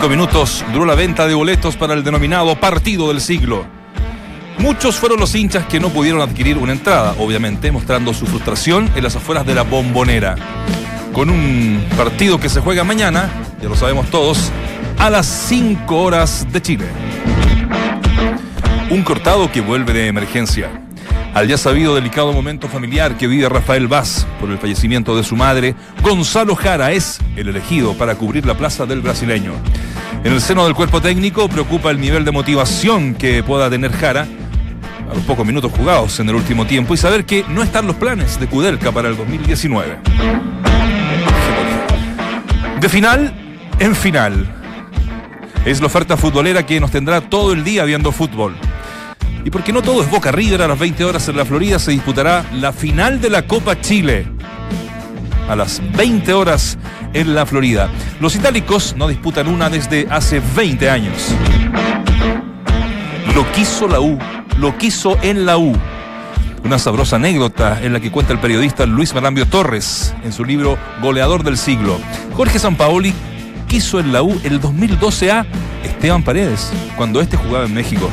titularon Un suspiro. Solo cinco minutos duró la venta de boletos para el denominado partido del siglo. Muchos fueron los hinchas que no pudieron adquirir una entrada, obviamente, mostrando su frustración en las afueras de la bombonera. Con un partido que se juega mañana, ya lo sabemos todos, a las 5 horas de Chile. Un cortado que vuelve de emergencia. Al ya sabido delicado momento familiar que vive Rafael Vaz por el fallecimiento de su madre, Gonzalo Jara es el elegido para cubrir la plaza del brasileño. En el seno del cuerpo técnico preocupa el nivel de motivación que pueda tener Jara a los pocos minutos jugados en el último tiempo y saber que no están los planes de Kudelka para el 2019. De final en final. Es la oferta futbolera que nos tendrá todo el día viendo fútbol. Y porque no todo es Boca River, a las 20 horas en la Florida se disputará la final de la Copa Chile. A las 20 horas en la Florida. Los itálicos no disputan una desde hace 20 años. Lo quiso la U, lo quiso en la U. Una sabrosa anécdota en la que cuenta el periodista Luis Marambio Torres en su libro Goleador del siglo. Jorge Sampaoli quiso en la U el 2012 a Esteban Paredes, cuando este jugaba en México.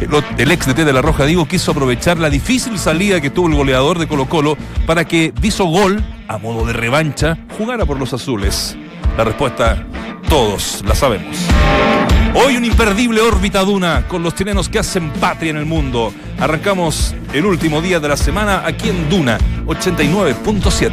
El ex DT de la Roja Digo quiso aprovechar la difícil salida que tuvo el goleador de Colo Colo para que Viso Gol, a modo de revancha, jugara por los azules. La respuesta, todos la sabemos. Hoy un imperdible órbita Duna con los chilenos que hacen patria en el mundo. Arrancamos el último día de la semana aquí en Duna 89.7.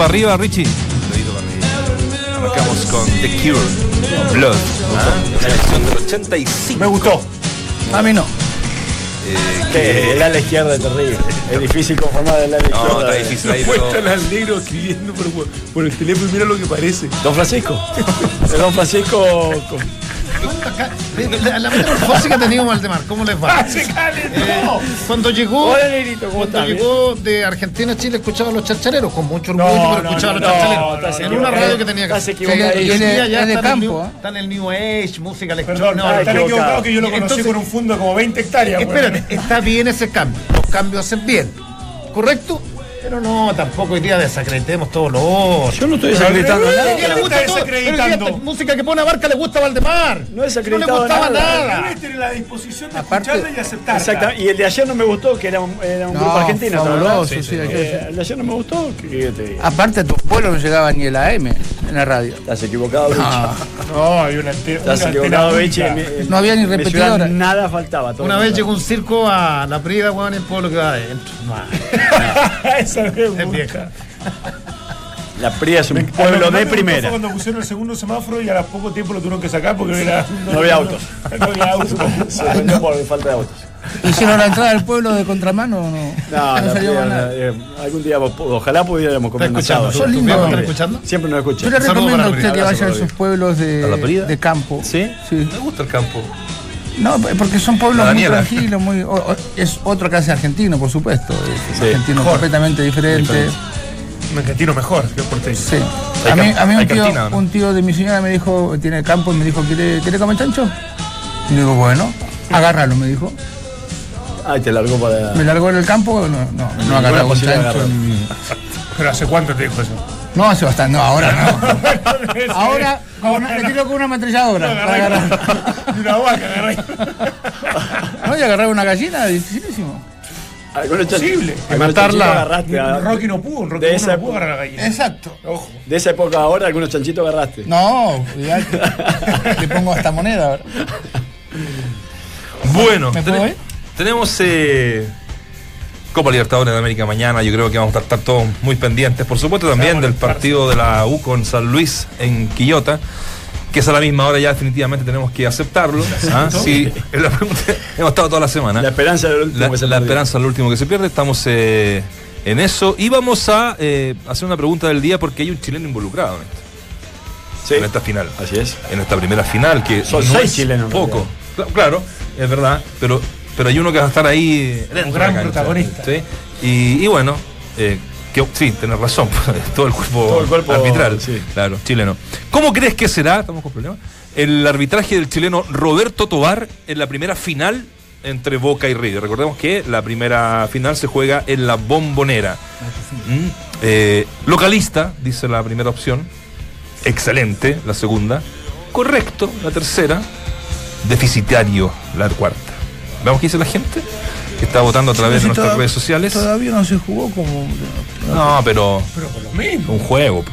para arriba, Richie. Dedito para arriba. Arrancamos con The Cure, Blood. ¿ah? La edición del 85. Me gustó. A mí no. Eh, Que el ala izquierda es terrible. Es difícil conformar el ala No, izquierda. está difícil ahí. Muestran al negro escribiendo por, por el teléfono y mira lo que parece. Don Francisco. Don Francisco. con- La, la metamorfosis que ha tenido Valdemar, ¿cómo les va? ¡Se calentó! Eh, cuando llegó, Hola, negrito, ¿cómo cuando estás? llegó de Argentina a Chile escuchaba a los charchaleros, con mucho orgullo, No, pero no, escuchaba a no, los no, charchaleros. estás en equivocado. una radio que tenía que Estás hacer. equivocado. Ya, ya es de está, en el campo, new, ¿eh? está en el New Age, música Perdón, electrónica. están equivocados que yo lo conocí Entonces, con un fondo de como 20 hectáreas. Espérate, está bien ese cambio. Los cambios hacen bien. ¿Correcto? Pero no, tampoco hoy día desacreditemos todos los otros. Yo no estoy desacreditando ¿Qué nada. le gusta está todo? Pero desacreditando? esta música que pone a Barca le gusta a Valdemar. No he No le gustaba nada. nada. Tener la disposición de Aparte- escucharla y aceptarla. Exacto. Y el de ayer no me gustó, que era un, era un No, grupo argentino. ¿te fabuloso, sí, sí, que Eh, el de ayer no me gustó. ¿qué querés que te? Aparte, a tu pueblo no llegaba ni el AM en la radio. Estás equivocado. No, No, hay una, Estás equivocado. En mi- No había ni en mi repetidora. Nada faltaba. todo Una vez llegó un circo a la Prida, weón, y el pueblo que va adentro. No, Esa es es vieja. La Pría es un pueblo de primera. Cuando pusieron el segundo semáforo y a poco tiempo lo tuvieron que sacar porque no era. No había autos. No había autos. Se vendió por falta de autos. ¿Hicieron la entrada al pueblo de contramano o no? No, no salió nada. eh, algún día ojalá pudiéramos comer un ¿Está escuchando? asado. Son ¿Tu lindos. escuchando? Siempre nos Yo escucha. le recomiendo a usted que vaya a sus pueblos ¿A la de, de campo. ¿Sí? Sí. Me gusta el campo. No, porque son pueblos muy tranquilos, muy, o- o- es otro que hace argentino, por supuesto. Es Sí. un argentino Mejor. completamente diferente. Un argentino mejor que porteño. Sí. A mí, a mí un, tío, cantina, ¿no? un tío de mi señora me dijo, tiene campo y me dijo, ¿quiere, ¿quiere comer chancho? Y le digo, bueno, agárralo, me dijo. Ay, te largó para. Me largó en el campo, no, no, no Ninguna agarraba un chancho. Pero ¿hace cuánto te dijo eso? No, hace bastante, no, ahora no. ahora con una- le tiro con una ametralladora para agarrar. Una vaca, agarré. No, y agarrar una gallina, dificilísimo. Algunos chan- Posible. algunos matarla. agarraste. a- Rocky no pudo, un Rocky de esa no pudo agarrar la gallina. Exacto. Ojo. De esa época ahora, algunos chanchitos agarraste. No, cuidate. Le pongo hasta moneda ahora. Bueno, ¿Me puedo ir? Tenemos eh, Copa Libertadores de América mañana. Yo creo que vamos a estar todos muy pendientes. Por supuesto, también del partido de la U con San Luis en Quillota. Que es a la misma hora ya definitivamente tenemos que aceptarlo. ¿ah? Sí, la pregunta. hemos estado toda la semana. La esperanza del último La, que se la esperanza es lo último que se pierde. Estamos eh, en eso. Y vamos a eh, hacer una pregunta del día porque hay un chileno involucrado en, esto, Sí, en esta final. así es. En esta primera final, que Son no seis es chilenos, en Poco. Cla- Claro, es verdad. Pero, pero hay uno que va a estar ahí de gran cancha, protagonista. ¿sí? Y, y bueno, eh, que, sí, tenés razón. Todo el cuerpo, Todo el cuerpo, arbitral. sí. Claro, chileno. ¿Cómo crees que será? Estamos con problemas. El arbitraje del chileno Roberto Tobar en la primera final entre Boca y River. Recordemos que la primera final se juega en la bombonera. Mm, eh, localista, dice la primera opción. Excelente, la segunda. Correcto, la tercera. Deficitario, la cuarta. ¿Vemos qué dice la gente? Que está votando a través de nuestras toda- redes sociales. Todavía no se jugó como. No, pero Pero por lo mismo. un juego. po.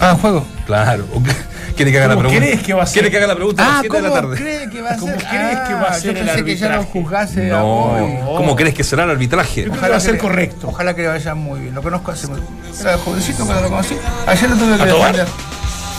Ah, juego. Claro. ¿Quiere que haga la ¿Cómo pregunta? crees que va a ser? ¿Quiere que haga la pregunta a las Ah, 7 de la ¿cómo tarde? cree que va a ¿Cómo ser? crees que va a Ah, ser yo el pensé que ya lo arbitraje? juzgase a No. hoy. ¿Cómo crees que será el arbitraje? Que va a ser correcto. Ojalá que le vaya muy bien. Lo conozco hace muy. Era jovencito cuando lo conocí. Ayer lo tuve que defender.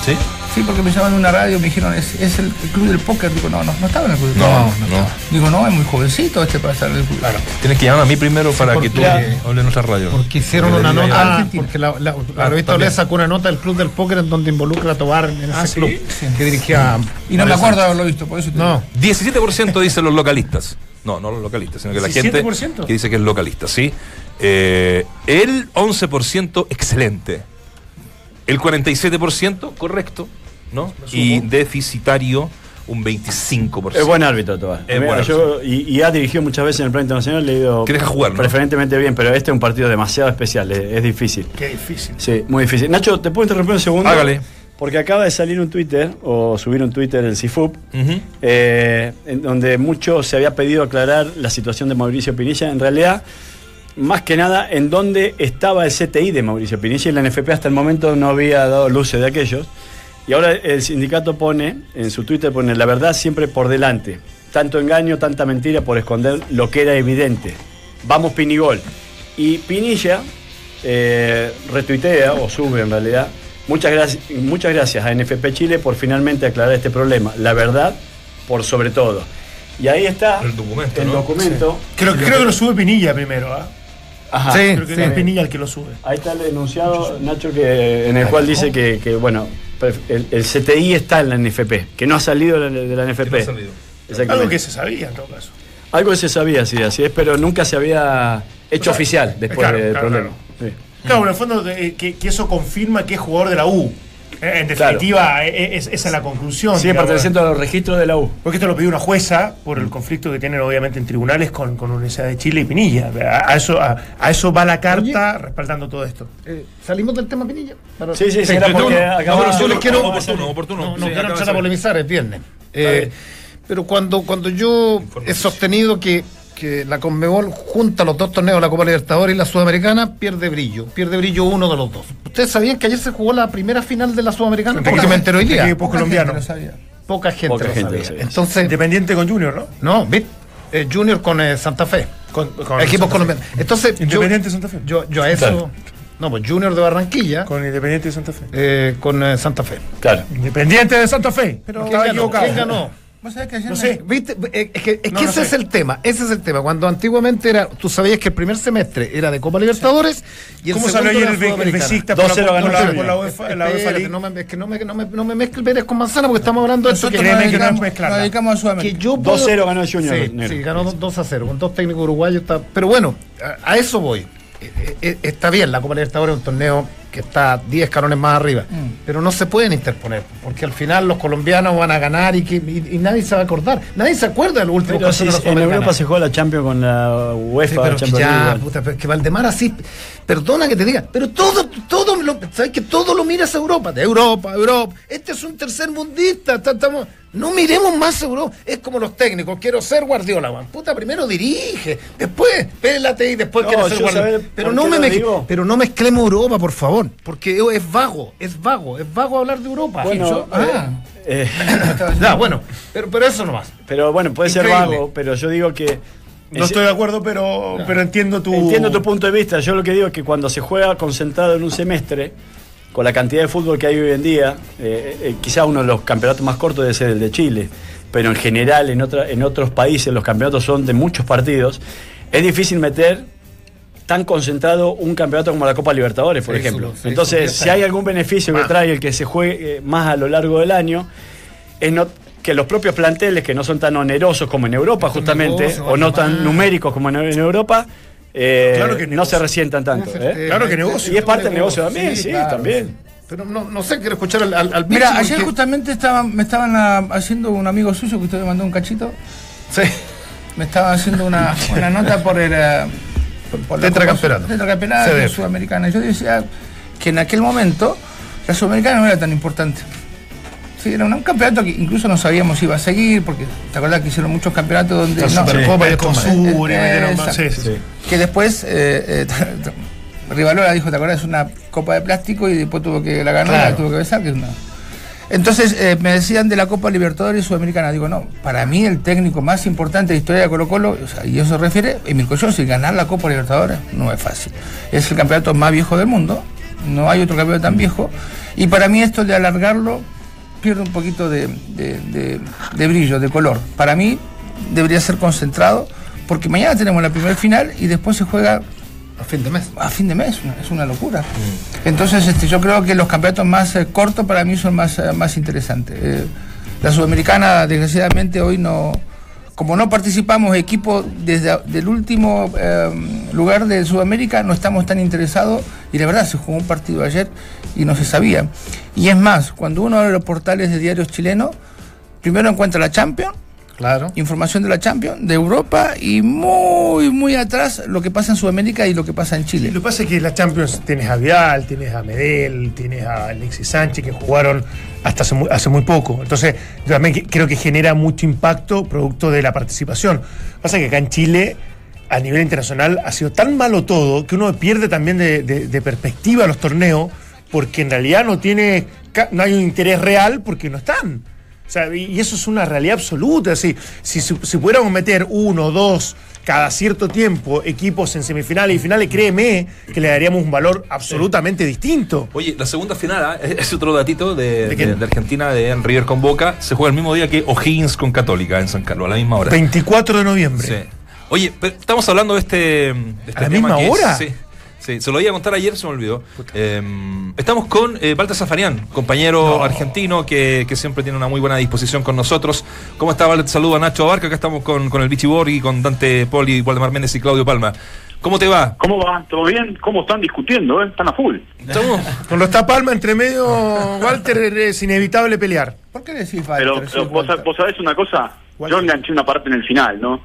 ¿Sí? Sí, porque me llamaron de una radio y me dijeron, es, es el, club del póker. Digo, no, no, no estaba en el club del No, póker. no. Digo, no, es muy jovencito este para estar en el club. Claro. Tienes que llamar a mí primero para que tú hables en nuestra radio. Porque hicieron una nota. Argentina. porque la, la, la Ah, revista. Olé sacó una nota del Club del Póker en donde involucra a Tobar en ese Ah, ¿sí? club que dirigía. Y no me acuerdo de haberlo visto, por eso te No, 17% dicen los localistas. No, no los localistas, sino que la gente 17%. que dice que es localista, ¿sí? Eh, el 11% excelente. El 47% correcto, ¿no? Y deficitario un 25%. Es buen árbitro, Tobar. Es Mira, buen yo- y, y ha dirigido muchas veces en el plan internacional, le he ido jugar, ¿no? preferentemente bien, pero este es un partido demasiado especial, es, es difícil. Qué difícil. Sí, muy difícil. Nacho, ¿te puedo interrumpir un segundo? Hágale. Porque acaba de salir un Twitter, o subir un Twitter el CIFUP, eh, en donde mucho se había pedido aclarar la situación de Mauricio Pinilla. En realidad, más que nada, en dónde estaba el CTI de Mauricio Pinilla y la NFP hasta el momento no había dado luces de aquellos. Y ahora el sindicato pone, en su Twitter pone, la verdad siempre por delante. Tanto engaño, tanta mentira por esconder lo que era evidente. Vamos Pinigol. Y Pinilla eh, retuitea, o sube en realidad, muchas gracias, muchas gracias a NFP Chile por finalmente aclarar este problema. La verdad por sobre todo. Y ahí está El documento, el ¿no? documento. Creo, creo que lo sube Pinilla primero, ¿ah? Ajá. Sí. Creo que sí. es Pinilla el que lo sube. Ahí está el denunciado, Nacho, que, en el cual dice que, que, bueno, el, el CTI está en la NFP, que no ha salido de la, de la NFP. Que no ha salido. Exactamente. Algo que se sabía en todo caso. Algo que se sabía, sí, así es, pero nunca se había hecho O sea, oficial después claro, del claro, problema. Sí. Claro, en el fondo eh, que, que eso confirma que es jugador de la U. Eh, En definitiva, eh, es- esa es la conclusión. Sigue perteneciendo a los registros de la U. Porque esto lo pidió una jueza por el conflicto que tienen obviamente en tribunales con, con Universidad de Chile y Pinilla. A, a eso, a, a eso va la carta respaldando todo esto. Eh, salimos del tema Pinilla. Para- Sí, sí, sí, era porque no, pero yo les quiero- Oportuno, oportuno. No, no Sí, quiero empezar a polemizar, es viernes. Eh, pero cuando, cuando yo he sostenido que, que la Conmebol junta los dos torneos, la Copa Libertadores y la Sudamericana, pierde brillo. Pierde brillo uno de los dos. ¿Ustedes sabían que ayer se jugó la primera final de la Sudamericana? Porque me enteré hoy día. Equipos Poca gente colombianos. lo sabía. Poca gente Poca lo gente sabía. lo sabía. Entonces, Independiente con Junior, ¿no? no, ¿viste? Eh, Junior con eh, Santa Fe. Con, con Equipos colombianos. Entonces, yo, Independiente Santa Fe. yo, yo a eso. Claro. No, pues Junior de Barranquilla Con Independiente de Santa Fe. eh, con eh, Santa Fe. Claro. Independiente de Santa Fe. Pero ¿Quién estaba ganó? equivocado. ¿Quién ganó? Vos sabés que ayer No me- sé. ¿Viste? Eh, Es que, es que No, no ese sé. es el tema, ese es el tema. Cuando antiguamente era, tú sabías que el primer semestre era de Copa Libertadores y el ¿Cómo segundo salió ayer el, Be- el Sudamericana. Besiktas por la, 2-0 por ganó la- Junior. por la UEFA? la UEFA League? no me, es que no me, no me, no me mezcle peras con manzana porque estamos hablando de esto que, créeme que no es mezclarla. nos dedicamos a que Sudamérica. yo 2-0 ganó el Junior, Sí, ganó 2 a 0 con dos técnicos uruguayos. está- pero bueno, a, a eso voy. Eh, eh, está bien, la Copa Libertadores es un torneo que está 10 escalones más arriba, Mm. pero no se pueden interponer, porque al final los colombianos van a ganar y, que, y, y nadie se va a acordar. Nadie se acuerda del último Pero si de la en. Europa se juega la Champions con la Sí, UEFA, pero que Champions League ya, puta, pero que Valdemar así, perdona que te diga, pero todo, todo, lo, ¿sabes que todo lo miras a Europa? De Europa, Europa. Este es un tercer mundista, estamos, no miremos más Europa. Es como los técnicos, quiero ser Guardiola, man. puta, primero dirige, después pélate y después No, quiero ser Guardiola. Pero no, me mezcle- pero no mezclemos Europa, por favor, porque es vago, es vago, es vago hablar de Europa. Bueno, Yo- ah, eh, ya, bueno, pero, pero eso nomás. pero bueno, puede ser vago, pero yo digo que. No estoy de acuerdo, pero, pero entiendo tu. Entiendo tu punto de vista. Yo lo que digo es que cuando se juega concentrado en un semestre, con la cantidad de fútbol que hay hoy en día, eh, eh, quizá uno de los campeonatos más cortos debe ser el de Chile, pero en general en, otra, en otros países los campeonatos son de muchos partidos, es difícil meter tan concentrado un campeonato como la Copa Libertadores, por Sí, ejemplo. eso- Entonces, eso si hay algún beneficio que Ah. trae el que se juegue eh, más a lo largo del año, es no- que los propios planteles, que no son tan onerosos como en Europa, justamente, negocio, o no tan numéricos como en, en Europa, eh, Claro que no se resientan tanto. ¿eh? Claro que negocio. Y es parte del negocio también, sí, claro. también. Pero no, no sé, quiero escuchar al, al, al Mira, ayer justamente estaba, me estaban ah, haciendo un amigo suyo que usted me mandó un cachito. Sí. Me estaba haciendo una, una nota por el. Por, Tetracampeonato. Tetracampeonato sudamericana. Yo decía que en aquel momento la sudamericana no era tan importante. Sí, era un campeonato que incluso no sabíamos si iba a seguir, porque te acuerdas que hicieron muchos campeonatos donde. La no, Supercopa y. Consur Eh. Que después eh, eh, Rivalora dijo, ¿te acuerdas? Es una copa de plástico y después tuvo que la ganar, Claro. la tuvo que besar, que es una. Entonces eh, me decían de la Copa Libertadores Sudamericana. Digo, no, para mí el técnico más importante de la historia de Colo Colo, y eso se refiere, Emil Cochón, ganar la Copa Libertadores no es fácil. Es el campeonato más viejo del mundo, no hay otro campeonato tan viejo, y para mí esto de alargarlo pierde un poquito de- de brillo, de color. Para mí debería ser concentrado, porque mañana tenemos la primera final y después se juega A fin de mes. a fin de mes, es una locura. Entonces, este, yo creo que los campeonatos más eh, cortos para mí son más, eh, más interesantes. Eh, la sudamericana, desgraciadamente, hoy no, como no participamos equipo desde del último eh, lugar de Sudamérica, no estamos tan interesados y la verdad se jugó un partido ayer y no se sabía. Y es más, cuando uno abre los portales de diarios chilenos, primero encuentra la Champions Claro. información de la Champions, de Europa y muy, muy atrás lo que pasa en Sudamérica y lo que pasa en Chile. Lo que pasa es que en la Champions tienes a Vial, tienes a Medel, tienes a Alexis Sánchez que jugaron hasta hace muy, hace muy poco. Entonces, yo también que- creo que genera mucho impacto producto de la participación. Pasa que acá en Chile, a nivel internacional, ha sido tan malo todo que uno pierde también de, de- de perspectiva los torneos porque en realidad no tiene no hay un interés real porque no están. O sea, y eso es una realidad absoluta. Si, si, si pudiéramos meter uno, dos, cada cierto tiempo equipos en semifinales y finales, créeme que le daríamos un valor absolutamente distinto. Oye, la segunda final, ¿ah? es otro datito de, ¿De de- de Argentina, de River con Boca, se juega el mismo día que O'Higgins con Católica en San Carlos, a la misma hora. 24 de noviembre. Sí. Oye, pero estamos hablando de este, de este ¿A la misma es- hora? sí, sí, se lo iba a contar ayer, se me olvidó. Eh, estamos con eh, Walter Zafarian, compañero No. argentino que, que siempre tiene una muy buena disposición con nosotros. ¿Cómo está, Walter? Saludo a Nacho Abarca, acá estamos con, con el Vichy Borghi, con Dante Poli, Waldemar Méndez y Claudio Palma. ¿Cómo te va? ¿Cómo va? ¿Todo bien? ¿Cómo están discutiendo? Eh? Están a full. Estamos- Con los Palma entre medio, Walter, es inevitable pelear. ¿Por qué decís Pero, Walter? pero Sí, vos, Walter. vos sabés una cosa, ¿Cuál? yo enganché una parte en el final, ¿no?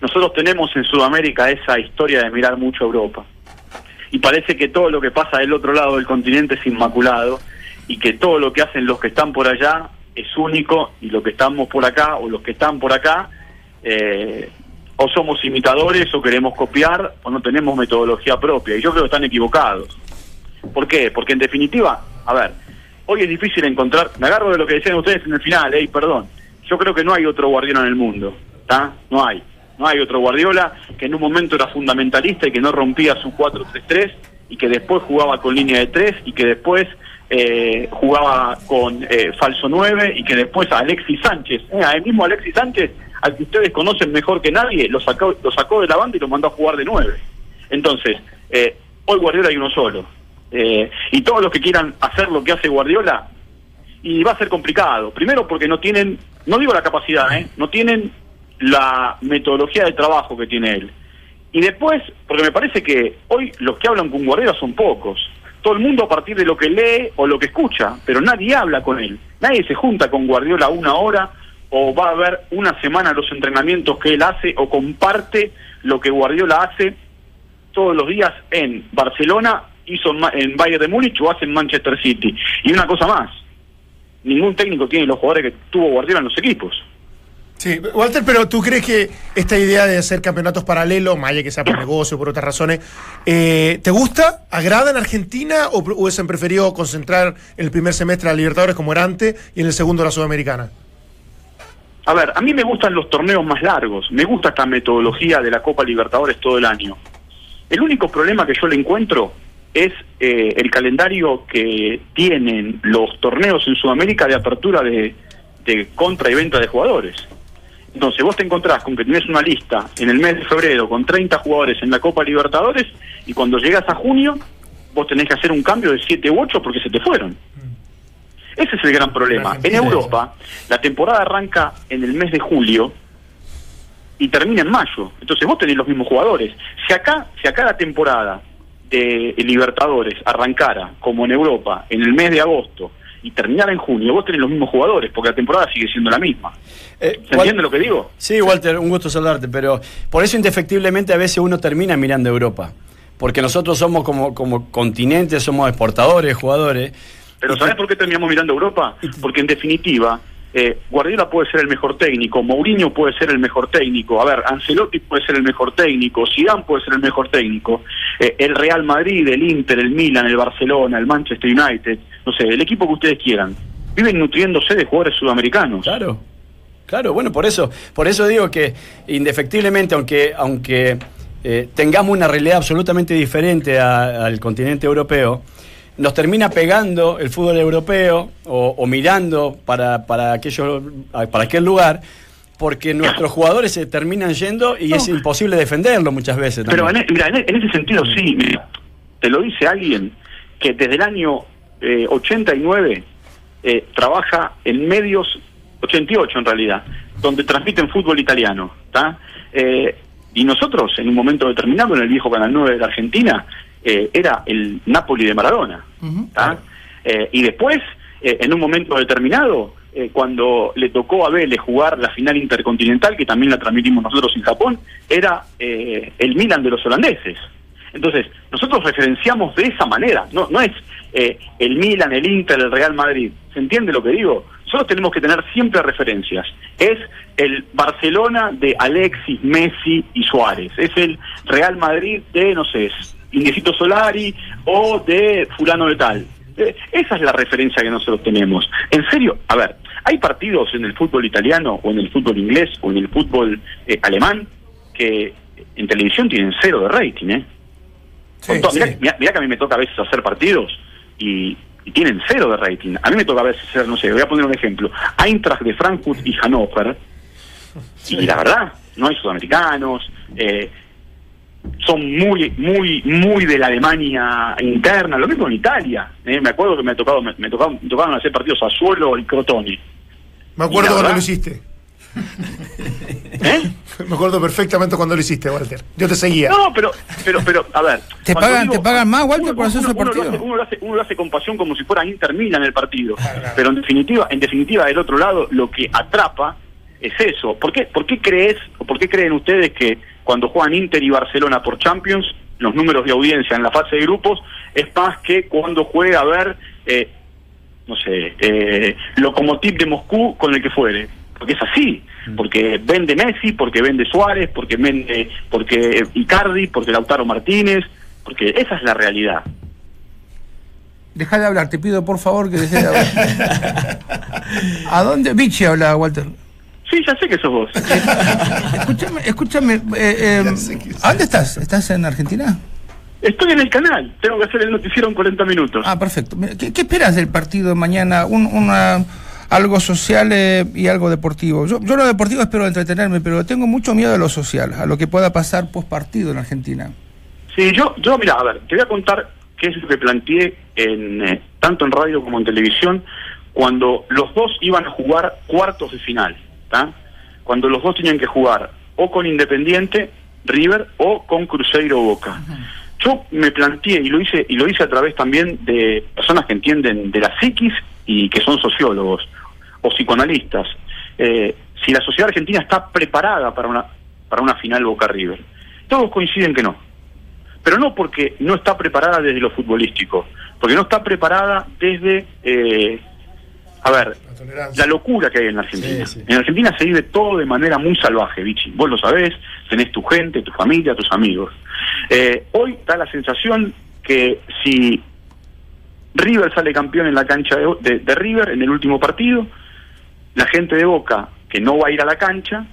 Nosotros tenemos en Sudamérica esa historia de mirar mucho a Europa. Y parece que todo lo que pasa del otro lado del continente es inmaculado y que todo lo que hacen los que están por allá es único y lo que estamos por acá o los que están por acá eh, o somos imitadores o queremos copiar o no tenemos metodología propia. Y yo creo que están equivocados. ¿Por qué? Porque en definitiva, a ver, hoy es difícil encontrar, me agarro de lo que decían ustedes en el final, eh, perdón, yo creo que no hay otro Guardiola en el mundo, ¿está? No hay. No hay otro Guardiola que en un momento era fundamentalista y que no rompía su 4-3-3 y que después jugaba con línea de 3 y que después eh, jugaba con eh, falso 9 y que después a Alexis Sánchez, eh, el mismo Alexis Sánchez, al que ustedes conocen mejor que nadie, lo sacó, lo sacó de la banda y lo mandó a jugar de 9. Entonces, eh, hoy Guardiola hay uno solo. Eh, y todos los que quieran hacer lo que hace Guardiola, y va a ser complicado. Primero porque no tienen, no digo la capacidad, ¿eh? no tienen la metodología de trabajo que tiene él. Y después, porque me parece que hoy los que hablan con Guardiola son pocos. Todo el mundo a partir de lo que lee o lo que escucha, pero nadie habla con él. Nadie se junta con Guardiola una hora o va a ver una semana los entrenamientos que él hace o comparte lo que Guardiola hace todos los días en Barcelona, hizo en Bayern de Múnich o hace en Manchester City. Y una cosa más, ningún técnico tiene los jugadores que tuvo Guardiola en los equipos. Sí, Walter, pero ¿tú crees que esta idea de hacer campeonatos paralelos, más allá que sea por negocio o por otras razones, eh, ¿te gusta? ¿Agrada en Argentina o hubiesen preferido concentrar en el primer semestre a Libertadores como era antes y en el segundo la Sudamericana? A ver, a mí me gustan los torneos más largos, me gusta esta metodología de la Copa Libertadores todo el año. El único problema que yo le encuentro es eh, el calendario que tienen los torneos en Sudamérica de apertura de, de compra y venta de jugadores. Entonces vos te encontrás con que tenés una lista en el mes de febrero con 30 jugadores en la Copa Libertadores y cuando llegas a junio vos tenés que hacer un cambio de 7 u 8 porque se te fueron. Ese es el gran problema. En Europa, la temporada arranca en el mes de julio y termina en mayo. Entonces vos tenés los mismos jugadores. Si acá, si acá la temporada de Libertadores arrancara como en Europa en el mes de agosto y terminara en junio, vos tenés los mismos jugadores porque la temporada sigue siendo la misma. Eh, ¿Se entiende lo que digo? Sí, Walter, un gusto saludarte, pero por eso indefectiblemente a veces uno termina mirando Europa. Porque nosotros somos como, como continente, somos exportadores, jugadores. Pero Y ¿sabes que- por qué terminamos mirando Europa? Porque en definitiva, eh, Guardiola puede ser el mejor técnico, Mourinho puede ser el mejor técnico, a ver, Ancelotti puede ser el mejor técnico, Zidane puede ser el mejor técnico, eh, el Real Madrid, el Inter, el Milan, el Barcelona, el Manchester United, no sé, el equipo que ustedes quieran, viven nutriéndose de jugadores sudamericanos. Claro, claro, bueno, por eso, por eso digo que indefectiblemente, aunque, aunque eh, tengamos una realidad absolutamente diferente a- al continente europeo, nos termina pegando el fútbol europeo o, o mirando para, para, aquello, para aquel lugar, porque nuestros jugadores se terminan yendo y es imposible defenderlo muchas veces. Pero en, e- mira, en, e- en ese sentido sí, mira, te lo dice alguien que desde el año eh, 89 eh, trabaja en medios, 88 en realidad, donde transmiten fútbol italiano. ¿tá? Eh, y nosotros, en un momento determinado, en el viejo Canal 9 de la Argentina, eh, era el Napoli de Maradona. ¿tá? Eh, y después, eh, en un momento determinado, eh, cuando le tocó a Vélez jugar la final intercontinental, que también la transmitimos nosotros en Japón, era eh, el Milan de los holandeses. Entonces, nosotros referenciamos de esa manera, no, no es eh, el Milan, el Inter, el Real Madrid. ¿Se entiende lo que digo? Nosotros tenemos que tener siempre referencias. Es el Barcelona de Alexis, Messi y Suárez. Es el Real Madrid de, no sé, Indiecito Solari o de fulano de tal. Eh, Esa es la referencia que nosotros tenemos. En serio, a ver, hay partidos en el fútbol italiano o en el fútbol inglés o en el fútbol eh, alemán que en televisión tienen cero de rating, ¿eh? Mirá que a mí me toca a veces hacer partidos y, y tienen cero de rating. A mí me toca a veces hacer, no sé, voy a poner un ejemplo, Eintracht de Frankfurt y Hannover. Y la verdad, no hay sudamericanos, eh, son muy, muy, muy de la Alemania interna, lo mismo en Italia. eh, me acuerdo que me, ha tocado, me, me me tocaban hacer partidos a Suelo y Crotoni. Me acuerdo ¿Y la cuando lo hiciste. ¿Eh? Me acuerdo perfectamente cuando lo hiciste, Walter. Yo te seguía. No, pero, pero, pero, a ver. ¿Te pagan- te pagan más, Walter, por hacer uno, ese uno partido? Lo hace, uno, lo hace, uno lo hace con pasión como si fuera Inter Milan el partido. Pero en definitiva, en definitiva, del otro lado, lo que atrapa es eso. ¿Por qué, por qué crees, o por qué creen ustedes que cuando juegan Inter y Barcelona por Champions, los números de audiencia en la fase de grupos es más que cuando juega a ver, eh, no sé, eh, Lokomotiv de Moscú con el que fuere? Porque es así, porque vende Messi, porque vende Suárez, porque vende, porque Icardi, porque Lautaro Martínez, porque esa es la realidad. Deja de hablar, te pido por favor que dejes de hablar. ¿A dónde? Vichy habla, Walter. Sí, ya sé que sos vos. Escúchame, escúchame. eh, eh, ¿A dónde estás? ¿Estás en Argentina? Estoy en el canal, tengo que hacer el noticiero en 40 minutos. Ah, perfecto. ¿Qué, qué esperas del partido de mañana? Un- una, algo social eh, y algo deportivo. Yo, yo lo deportivo espero entretenerme, pero tengo mucho miedo a lo social, a lo que pueda pasar post partido en Argentina. Sí, yo, yo, mira, a ver, te voy a contar qué es lo que planteé en, eh, tanto en radio como en televisión cuando los dos iban a jugar cuartos de final, ¿tá? Cuando los dos tenían que jugar o con Independiente, River o con Cruzeiro Boca. Yo me planteé y lo hice y lo hice a través también de personas que entienden de la psiquis y que son sociólogos o psicoanalistas. Eh, si la sociedad argentina está preparada para una para una final Boca River. Todos coinciden que no pero no porque no está preparada desde lo futbolístico, porque no está preparada desde, eh, a ver, La locura que hay en la Argentina. Sí, sí. En Argentina se vive todo de manera muy salvaje, Vichy. Vos lo sabés, tenés tu gente, tu familia, tus amigos. Eh, hoy da la sensación que si River sale campeón en la cancha de, de- de River en el último partido, la gente de Boca, que no va a ir a la cancha,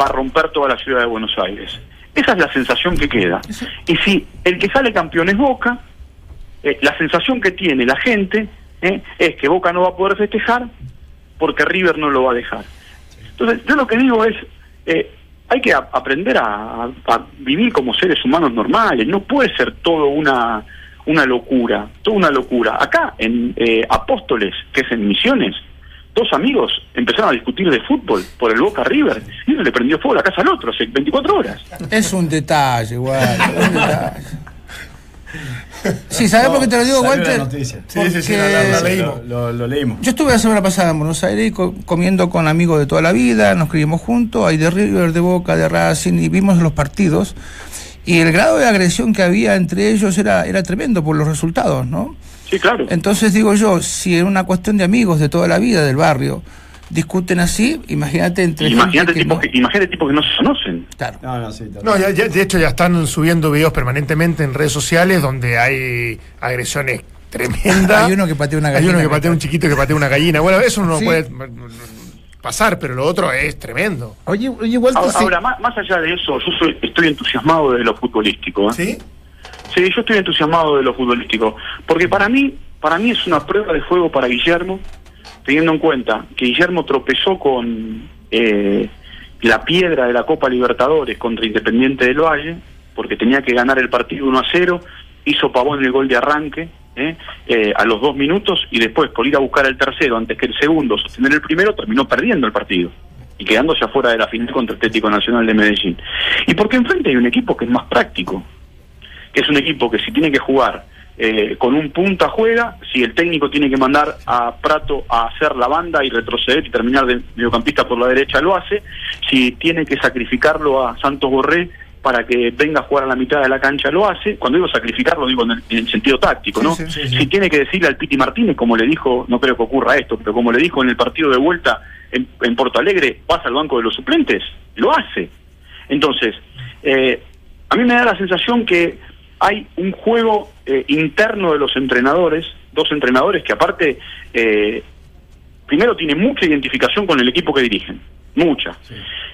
va a romper toda la ciudad de Buenos Aires. Esa es la sensación que queda. Y si el que sale campeón es Boca, eh, la sensación que tiene la gente eh, es que Boca no va a poder festejar porque River no lo va a dejar. Entonces, yo lo que digo es, eh, hay que a- aprender a, a- a vivir como seres humanos normales, no puede ser todo una, una locura, toda una locura. Acá, en eh, Apóstoles, que es en Misiones, dos amigos empezaron a discutir de fútbol por el Boca River, y uno le prendió fuego la casa al otro hace 24 horas. Es un detalle, igual. un detalle. Sí, ¿sabes por qué te lo digo, la Walter? noticia. Sí, sí, sí, Porque- la- la- la Lo, leímos. lo- lo leímos. Yo estuve la semana pasada en Buenos Aires co- comiendo con amigos de toda la vida, nos criamos juntos, hay de River, de Boca, de Racing, y vimos los partidos. Y el grado de agresión que había entre ellos era, era tremendo por los resultados, ¿no? Sí, claro. Entonces digo yo, si en una cuestión de amigos de toda la vida del barrio discuten así, imagínate entre Imagínate gente que tipos no- que, imagínate tipos que no se conocen. Claro. No, no, sí. No, ya, ya- de hecho ya están subiendo videos permanentemente en redes sociales donde hay agresiones tremendas. Hay uno que patea una Hay gallina. uno que patea un chiquito que patea una gallina. Bueno, eso no Sí. puede pasar, pero lo otro es tremendo. Oye, oye Walter, Ahora, sí. ahora, más, más allá de eso, yo soy- estoy entusiasmado de lo futbolístico. ¿eh? ¿Sí? Sí, yo estoy entusiasmado de lo futbolístico, porque para mí, para mí es una prueba de fuego para Guillermo, teniendo en cuenta que Guillermo tropezó con eh, la piedra de la Copa Libertadores contra Independiente del Valle, porque tenía que ganar el partido 1 a 0, hizo Pavón el gol de arranque ¿eh? Eh, a los dos minutos y después por ir a buscar el tercero antes que el segundo, sostener el primero, terminó perdiendo el partido y quedándose afuera de la final contra Atlético Nacional de Medellín. Y porque enfrente hay un equipo que es más práctico, que es un equipo que si tiene que jugar eh, con un punta juega, si el técnico tiene que mandar a Prato a hacer la banda y retroceder y terminar de mediocampista por la derecha, lo hace, si tiene que sacrificarlo a Santos Borré para que venga a jugar a la mitad de la cancha, lo hace. Cuando digo sacrificarlo, digo en el, en el sentido táctico, ¿no? Sí, sí, Si tiene que decirle al Piti Martínez, como le dijo, no creo que ocurra esto, pero como le dijo en el partido de vuelta en, en Porto Alegre, pasa al banco de los suplentes, lo hace. Entonces, eh, a mí me da la sensación que hay un juego eh, interno de los entrenadores, dos entrenadores que aparte, eh, primero tienen mucha identificación con el equipo que dirigen, mucha.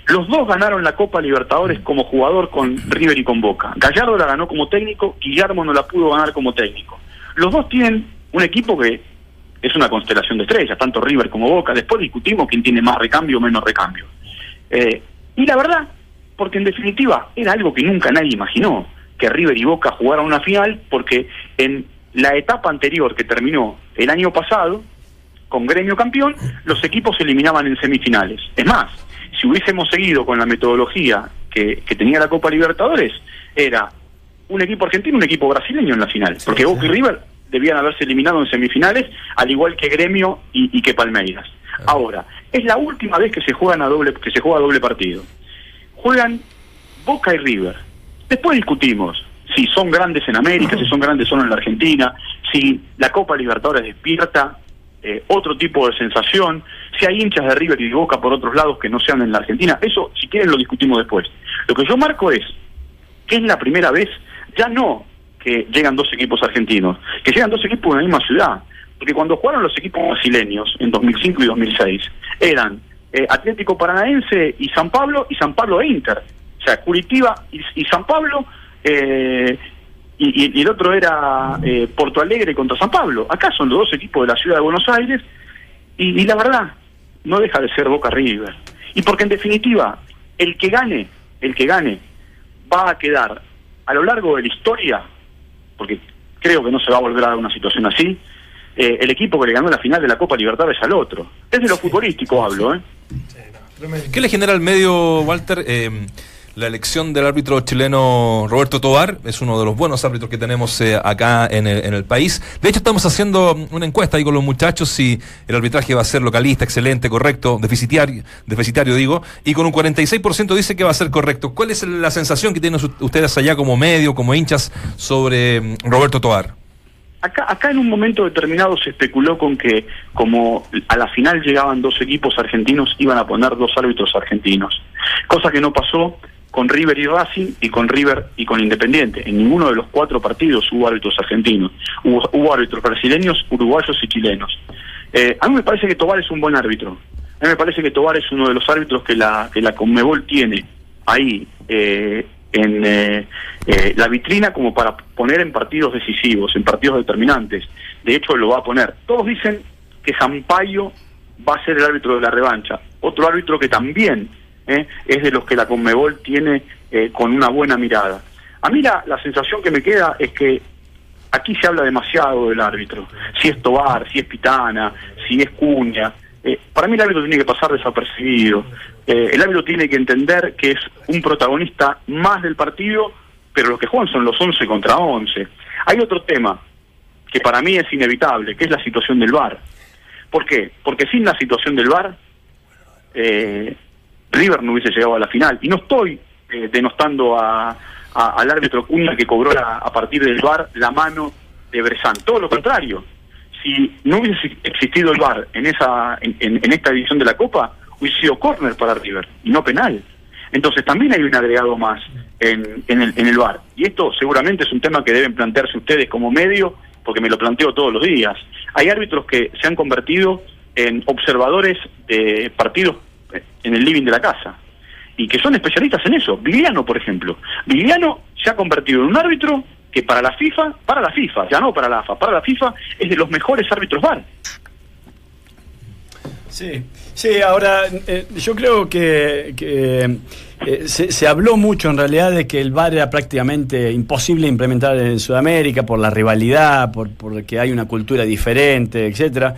Los dos ganaron la Copa Libertadores como jugador con River y con Boca. Gallardo la ganó como técnico, Guillermo no la pudo ganar como técnico. Los dos tienen un equipo que es una constelación de estrellas, tanto River como Boca. Después discutimos quién tiene más recambio o menos recambio. Eh, y la verdad, porque en definitiva era algo que nunca nadie imaginó, que River y Boca jugaran una final, porque en la etapa anterior que terminó el año pasado, con gremio campeón, los equipos se eliminaban en semifinales. Es más, si hubiésemos seguido con la metodología que, que tenía la Copa Libertadores, era un equipo argentino y un equipo brasileño en la final, porque Boca y River debían haberse eliminado en semifinales, al igual que Gremio y, y que Palmeiras. Ahora, es la última vez que se juegan a doble, que se juega a doble partido. Juegan Boca y River. Después discutimos si son grandes en América, si son grandes solo en la Argentina, si la Copa Libertadores despierta eh, otro tipo de sensación, si hay hinchas de River y de Boca por otros lados que no sean en la Argentina. Eso, si quieren, lo discutimos después. Lo que yo marco es que es la primera vez, ya no que llegan dos equipos argentinos, que llegan dos equipos de la misma ciudad. Porque cuando jugaron los equipos brasileños en 2005 y 2006, eran eh, Atlético Paranaense y San Pablo, y San Pablo e Inter. Sea, Curitiba y, y San Pablo, eh, y, el otro era eh, Porto Alegre contra San Pablo. Acá son los dos equipos de la ciudad de Buenos Aires y, y la verdad, no deja de ser Boca River. Y porque en definitiva, el que gane, el que gane, va a quedar a lo largo de la historia, porque creo que no se va a volver a dar una situación así, eh, el equipo que le ganó la final de la Copa Libertadores al otro. Es de lo futbolístico hablo, ¿eh? ¿Qué le genera al medio, Walter? Eh, la elección del árbitro chileno Roberto Tobar es uno de los buenos árbitros que tenemos eh, acá en el, en el país. De hecho, estamos haciendo una encuesta ahí con los muchachos si el arbitraje va a ser localista, excelente, correcto, deficitario, deficitario digo, y con un 46% dice que va a ser correcto. ¿Cuál es la sensación que tienen ustedes allá como medio, como hinchas, sobre mm, Roberto Tobar? Acá, acá en un momento determinado se especuló con que como a la final llegaban dos equipos argentinos, iban a poner dos árbitros argentinos. Cosa que no pasó con River y Racing y con River y con Independiente. En ninguno de los cuatro partidos hubo árbitros argentinos. Hubo, hubo árbitros brasileños, uruguayos y chilenos. Eh, a mí me parece que Tobar es un buen árbitro. A mí me parece que Tobar es uno de los árbitros que la, que la Conmebol tiene ahí eh, en eh, eh, la vitrina como para poner en partidos decisivos, en partidos determinantes. De hecho, lo va a poner. Todos dicen que Sampaio va a ser el árbitro de la revancha. Otro árbitro que también eh, es de los que la Conmebol tiene eh, con una buena mirada. A mí la, la sensación que me queda es que aquí se habla demasiado del árbitro. Si es Tobar, si es Pitana, si es Cuña. Eh, para mí el árbitro tiene que pasar desapercibido. El árbitro tiene que entender que es un protagonista más del partido, pero los que juegan son los 11 contra 11. Hay otro tema que para mí es inevitable, que es la situación del VAR. ¿Por qué? Porque sin la situación del VAR, River no hubiese llegado a la final. Y no estoy eh, denostando a, al árbitro Cunha que cobró la- a partir del VAR la mano de Bressan. Todo lo contrario. Si no hubiese existido el VAR en, esa, en, esta edición de la Copa, hubiese sido córner para River y no penal. Entonces también hay un agregado más en, en el, en el VAR. Y esto seguramente es un tema que deben plantearse ustedes como medio, porque me lo planteo todos los días. Hay árbitros que se han convertido en observadores de partidos en el living de la casa y que son especialistas en eso. Vigliano, por ejemplo. Vigliano se ha convertido en un árbitro que para la FIFA, para la FIFA, ya no para la AFA, para la FIFA es de los mejores árbitros VAR. Sí, sí, ahora eh, yo creo que, eh, se, se habló mucho en realidad de que el VAR era prácticamente imposible implementar en Sudamérica por la rivalidad, por, por que hay una cultura diferente, etcétera.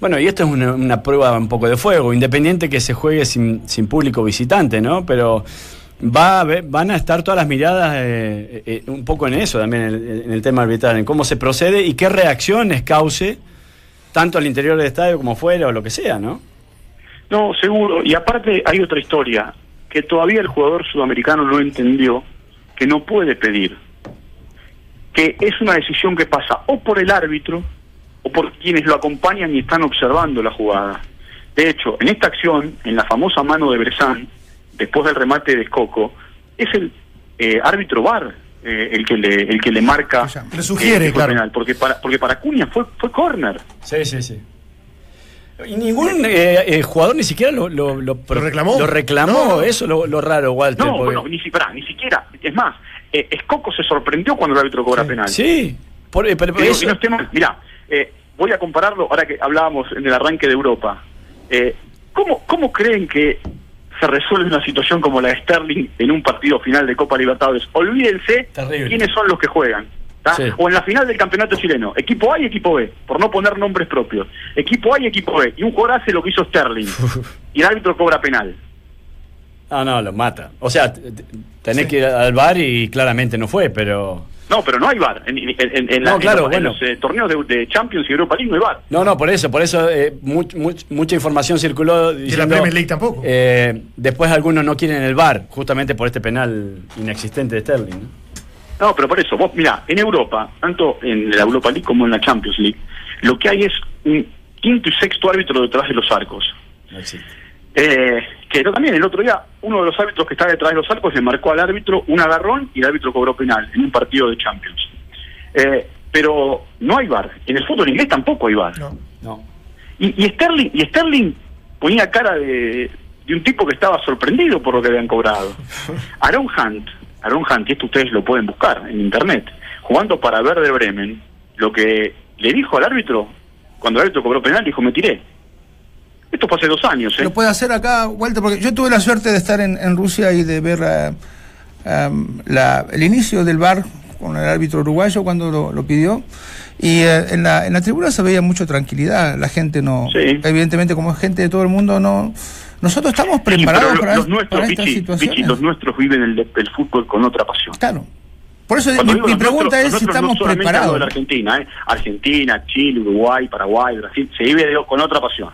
Bueno, y esto es una, una prueba un poco de fuego, independiente que se juegue sin, sin público visitante, ¿no? Pero va a haber- van a estar todas las miradas eh, eh, un poco en eso también, en en el tema arbitral, en cómo se procede y qué reacciones cause tanto al interior del estadio como fuera o lo que sea, ¿no? No, seguro. Y aparte hay otra historia, que todavía el jugador sudamericano no entendió que no puede pedir. Que es una decisión que pasa o por el árbitro o por quienes lo acompañan y están observando la jugada. De hecho, en esta acción, en la famosa mano de Bressan, después del remate de Escoco, es el eh, árbitro VAR eh, el que le el que le marca Le sugiere, eh, claro. penal, porque para porque para Cunha fue fue córner. Sí, sí, sí. Y ningún eh, eh, jugador ni siquiera lo, lo, reclamó? Lo reclamó, No. eso lo, lo raro, Walter. No, porque- bueno, ni, si- pará, ni siquiera. Es más, eh, Escoco se sorprendió cuando el árbitro cobra penal. Sí, por- eso- que no esté mal. Mirá, eh, voy a compararlo, ahora que hablábamos en el arranque de Europa. Eh, ¿cómo, ¿Cómo creen que se resuelve una situación como la de Sterling en un partido final de Copa Libertadores? Olvídense Terrible. quiénes son los que juegan. O en la final del campeonato chileno, equipo A y equipo B, por no poner nombres propios. Equipo A y equipo B, y un jugador hace lo que hizo Sterling, y el árbitro cobra penal. Ah, no, lo mata. O sea, tenés que ir al bar y claramente no fue, pero... No, pero no hay VAR. En, en- en- No, en claro, los, bueno. los, eh, torneos de, de Champions y Europa League no hay VAR. No, no, por eso, por eso eh, much- much- mucha información circuló Y diciendo... la Premier League tampoco. eh, después algunos no quieren el bar, justamente por este penal inexistente de Sterling. ¿no? No, pero por eso, vos, mirá, en Europa, tanto en la Europa League como en la Champions League, lo que hay es un quinto y sexto árbitro detrás de los arcos. No existe. Eh, que yo también el otro día, uno de los árbitros que está detrás de los arcos le marcó al árbitro un agarrón y el árbitro cobró penal en un partido de Champions. Eh, pero no hay VAR. En el fútbol inglés tampoco hay. No. No. Y, y Sterling y Sterling ponía cara de, de un tipo que estaba sorprendido por lo que habían cobrado. Aaron Hunt, Aaron Hunt, y esto ustedes lo pueden buscar en internet, jugando para Verde Bremen, lo que le dijo al árbitro, cuando el árbitro cobró penal, dijo, me tiré. Esto fue hace dos años, ¿eh? Lo puede hacer acá, Walter, porque yo tuve la suerte de estar en, en Rusia y de ver em, la- el inicio del bar con el árbitro uruguayo cuando lo, lo pidió. Y eh, en, la, en la tribuna se veía mucha tranquilidad. La gente no. Sí. Evidentemente, como es gente de todo el mundo, no. Nosotros estamos preparados para, los es- nuestros, para estas Pichi, situaciones. Pichi, los nuestros viven el, el fútbol con otra pasión. Claro. Por eso Cuando mi, los pregunta es los si estamos no preparados. de la Argentina, ¿eh? Argentina, Chile, Uruguay, Paraguay, Brasil, se vive de- con otra pasión.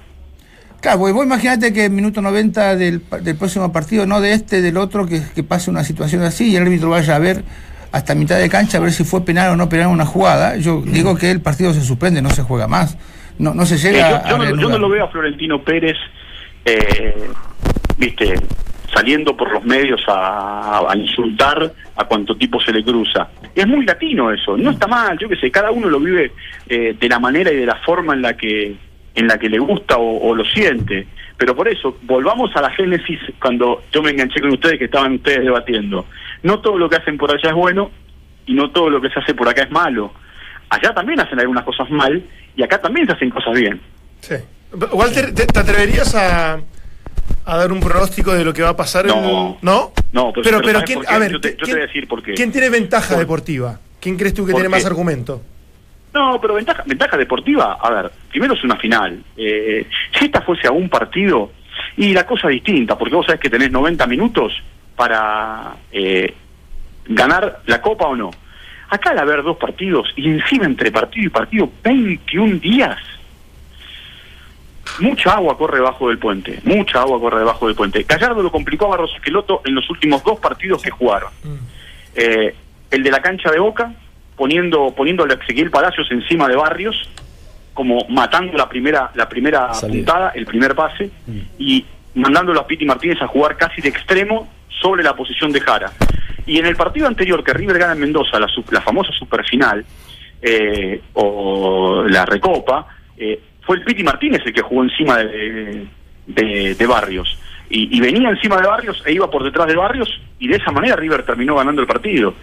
Claro, porque vos imaginate que en minuto 90 del, del próximo partido, no de este, del otro, que, que pase una situación así y el árbitro vaya a ver hasta mitad de cancha a ver si fue penal o no penal una jugada. Yo digo que el partido se suspende, no se juega más. No, no se llega yo, a yo no, yo no lo veo a Florentino Pérez, eh, viste, saliendo por los medios a, a insultar a cuanto tipo se le cruza. Es muy latino eso, no está mal, yo qué sé, cada uno lo vive eh, de la manera y de la forma en la que en la que le gusta o, o lo siente. Pero por eso, volvamos a la génesis cuando yo me enganché con ustedes que estaban ustedes debatiendo. No todo lo que hacen por allá es bueno y no todo lo que se hace por acá es malo. Allá también hacen algunas cosas mal y acá también se hacen cosas bien. Sí. Walter, ¿te, te atreverías a, a dar un pronóstico de lo que va a pasar? No. en- ¿No? No, pero- pero, pero pero ¿sabes ¿quién, por qué? a ver, Yo te- yo te ¿quién- voy a decir por qué. ¿quién tiene ventaja Por- deportiva? ¿Quién crees tú que ¿Por tiene qué? más argumento? No, pero ventaja, ventaja deportiva, a ver, primero es una final. Eh, si esta fuese a un partido, y la cosa es distinta, porque vos sabés que tenés 90 minutos para eh, ganar la copa o no. Acá al haber dos partidos, y encima entre partido y partido, 21 días, mucha agua corre debajo del puente, mucha agua corre debajo del puente. Gallardo lo complicó a Barros Esqueloto en los últimos dos partidos que jugaron. Eh, el de la cancha de Boca, poniendo poniendo a Ezequiel Palacios encima de Barrios, como matando la primera la primera Salida. puntada, el primer pase, y mandándolo a Piti Martínez a jugar casi de extremo sobre la posición de Jara. Y en el partido anterior que River gana en Mendoza, la, la famosa superfinal, eh, o la recopa, eh, fue el Piti Martínez el que jugó encima de, de- de Barrios. Y, y venía encima de Barrios e iba por detrás de Barrios y de esa manera River terminó ganando el partido.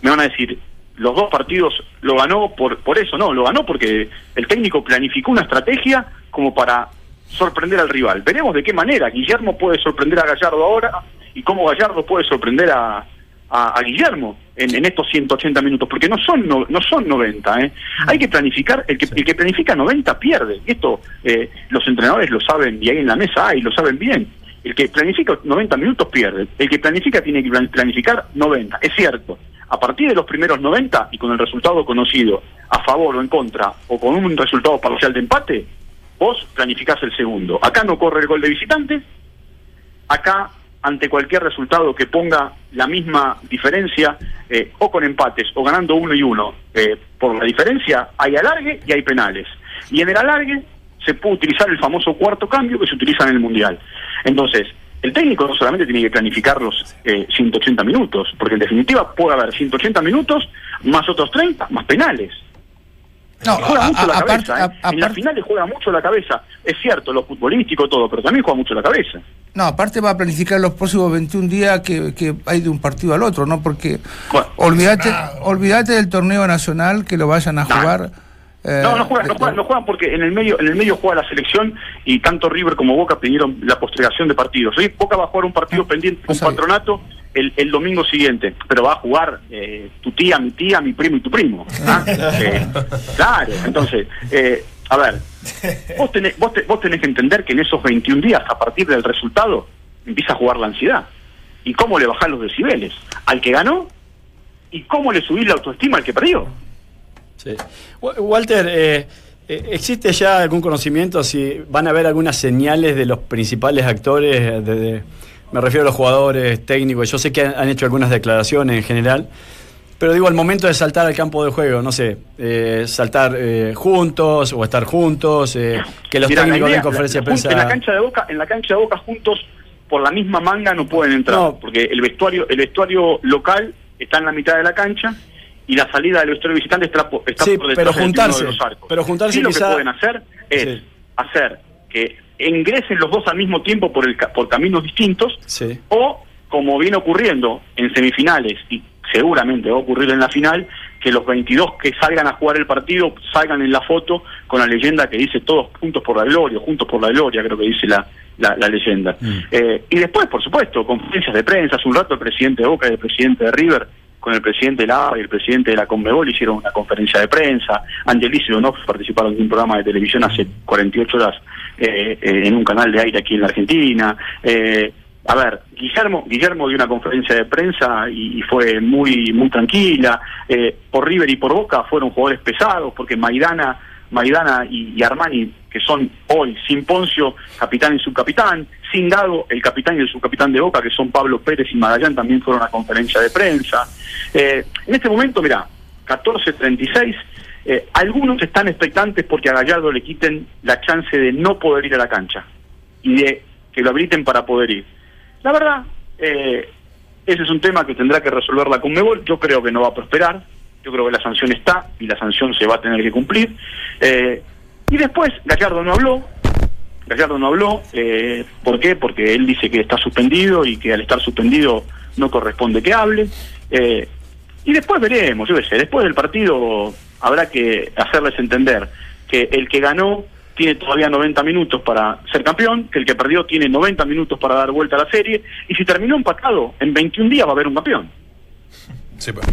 Me van a decir, los dos partidos lo ganó por, por eso, no, lo ganó porque el técnico planificó una estrategia como para sorprender al rival. Veremos de qué manera. Guillermo puede sorprender a Gallardo ahora y cómo Gallardo puede sorprender a, a, Guillermo en, en estos 180 minutos, porque no son no, no son 90. ¿eh? Hay que planificar, el que, el que planifica 90 pierde. Esto eh, los entrenadores lo saben y ahí en la mesa hay, lo saben bien. El que planifica 90 minutos pierde. El que planifica tiene que plan- planificar 90. Es cierto. A partir de los primeros 90 y con el resultado conocido, a favor o en contra, o con un resultado parcial de empate, vos planificás el segundo. Acá no corre el gol de visitante, acá ante cualquier resultado que ponga la misma diferencia, eh, o con empates, o ganando uno y uno, eh, por la diferencia hay alargue y hay penales. Y en el alargue se puede utilizar el famoso cuarto cambio que se utiliza en el Mundial. Entonces, el técnico no solamente tiene que planificar los eh, 180 minutos, porque en definitiva puede haber 180 minutos más otros 30 más penales. No, juega a- mucho a- la cabeza. ¿eh? a- en la aparte- final le juega mucho la cabeza. Es cierto, lo futbolístico, todo, pero también juega mucho la cabeza. No, aparte va a planificar los próximos 21 días que, que hay de un partido al otro, ¿no? Porque Bueno. olvídate, olvídate del torneo nacional que lo vayan a jugar. Eh, No, no juegan, no juegan, no juegan porque en el medio, en el medio juega la selección y tanto River como Boca pidieron la postergación de partidos. Hoy Boca va a jugar un partido Ah, pendiente con patronato el, el domingo siguiente, pero va a jugar eh, tu tía, mi tía, mi primo y tu primo. ¿ah? Eh, claro, entonces, eh, a ver, vos tenés, vos, te- vos tenés que entender que en esos 21 días, a partir del resultado, empieza a jugar la ansiedad. ¿Y cómo le bajás los decibeles? ¿Al que ganó? ¿Y cómo le subís la autoestima al que perdió? Sí. Wa- Walter, eh, eh, ¿existe ya algún conocimiento si van a haber algunas señales de los principales actores? eh, de- de- me refiero a los jugadores técnicos. Yo sé que han, han hecho algunas declaraciones en general, pero digo, al momento de saltar al campo de juego, no sé, eh, saltar eh, juntos o estar juntos, eh, que los Mirá, técnicos idea- den conferencia de prensa. En la cancha de Boca, en la cancha de Boca juntos por la misma manga no pueden entrar, No. porque el vestuario, el vestuario local está en la mitad de la cancha y la salida del vestuario visitante está por, está Sí, por detrás pero juntarse, uno de los arcos. pero juntarse Sí, lo quizá- que pueden hacer es Sí. hacer que ingresen los dos al mismo tiempo por el por caminos distintos o como viene ocurriendo en semifinales y seguramente va a ocurrir en la final que los 22 que salgan a jugar el partido salgan en la foto con la leyenda que dice todos juntos por la gloria, juntos por la gloria, creo que dice la, la, la leyenda. Eh, y después, por supuesto, conferencias de prensa. Hace un rato el presidente de Boca y el presidente de River con el presidente de la y el presidente de la Conmebol hicieron una conferencia de prensa. Angelici y participaron de un programa de televisión hace 48 horas eh, eh, en un canal de aire aquí en la Argentina. Eh, a ver, Guillermo, Guillermo dio una conferencia de prensa y, fue muy muy tranquila. Eh, por River y por Boca fueron jugadores pesados porque Maidana, Maidana y Armani, que son hoy sin Poncio, capitán y subcapitán, sin Gago, el capitán y el subcapitán de Boca, que son Pablo Pérez y Magallán, también fueron a conferencia de prensa. Eh, en este momento, mira, 14.36, eh, algunos están expectantes porque a Gallardo le quiten la chance de no poder ir a la cancha y de que lo habiliten para poder ir. La verdad, eh, ese es un tema que tendrá que resolver la Conmebol. Yo creo que no va a prosperar. Yo creo que la sanción está y la sanción se va a tener que cumplir. Eh, y después, Gallardo no habló. Gallardo no habló. Eh, ¿Por qué? Porque él dice que está suspendido y que al estar suspendido no corresponde que hable. Eh, y después veremos, yo sé, después del partido habrá que hacerles entender que el que ganó tiene todavía 90 minutos para ser campeón, que el que perdió tiene 90 minutos para dar vuelta a la serie, y si terminó empatado, en 21 días va a haber un campeón. Sí, pues.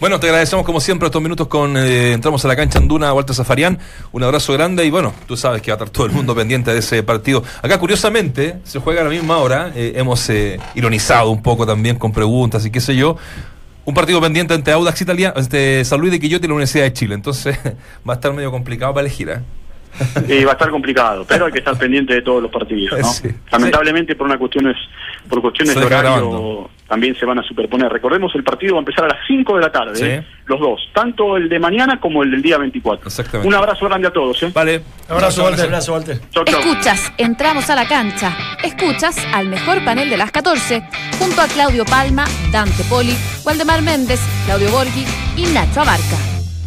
Bueno, te agradecemos como siempre estos minutos con eh, entramos a la cancha Anduna, Walter Zafarian. Un abrazo grande y bueno, tú sabes que va a estar todo el mundo pendiente de ese partido. Acá, curiosamente, se juega a la misma hora. eh, hemos eh, ironizado un poco también con preguntas y qué sé yo. Un partido pendiente entre Audax Italia, entre San Luis de Quillote y la Universidad de Chile. Entonces va a estar medio complicado para elegir. ¿eh? Y va a estar complicado, pero hay que estar pendiente de todos los partidos, ¿no? Sí. Lamentablemente por una cuestiones por cuestiones de horario. También se van a superponer. Recordemos el partido va a empezar a las 5 de la tarde, Sí. ¿eh? los dos, tanto el de mañana como el del día 24. Exactamente. Un abrazo grande a todos, ¿eh? Vale. Abrazo, Walter. Abrazo, Walter. Chau, chau. Escuchas, entramos a la cancha. Escuchas al mejor panel de las 14, junto a Claudio Palma, Dante Poli, Waldemar Méndez, Claudio Borghi y Nacho Abarca.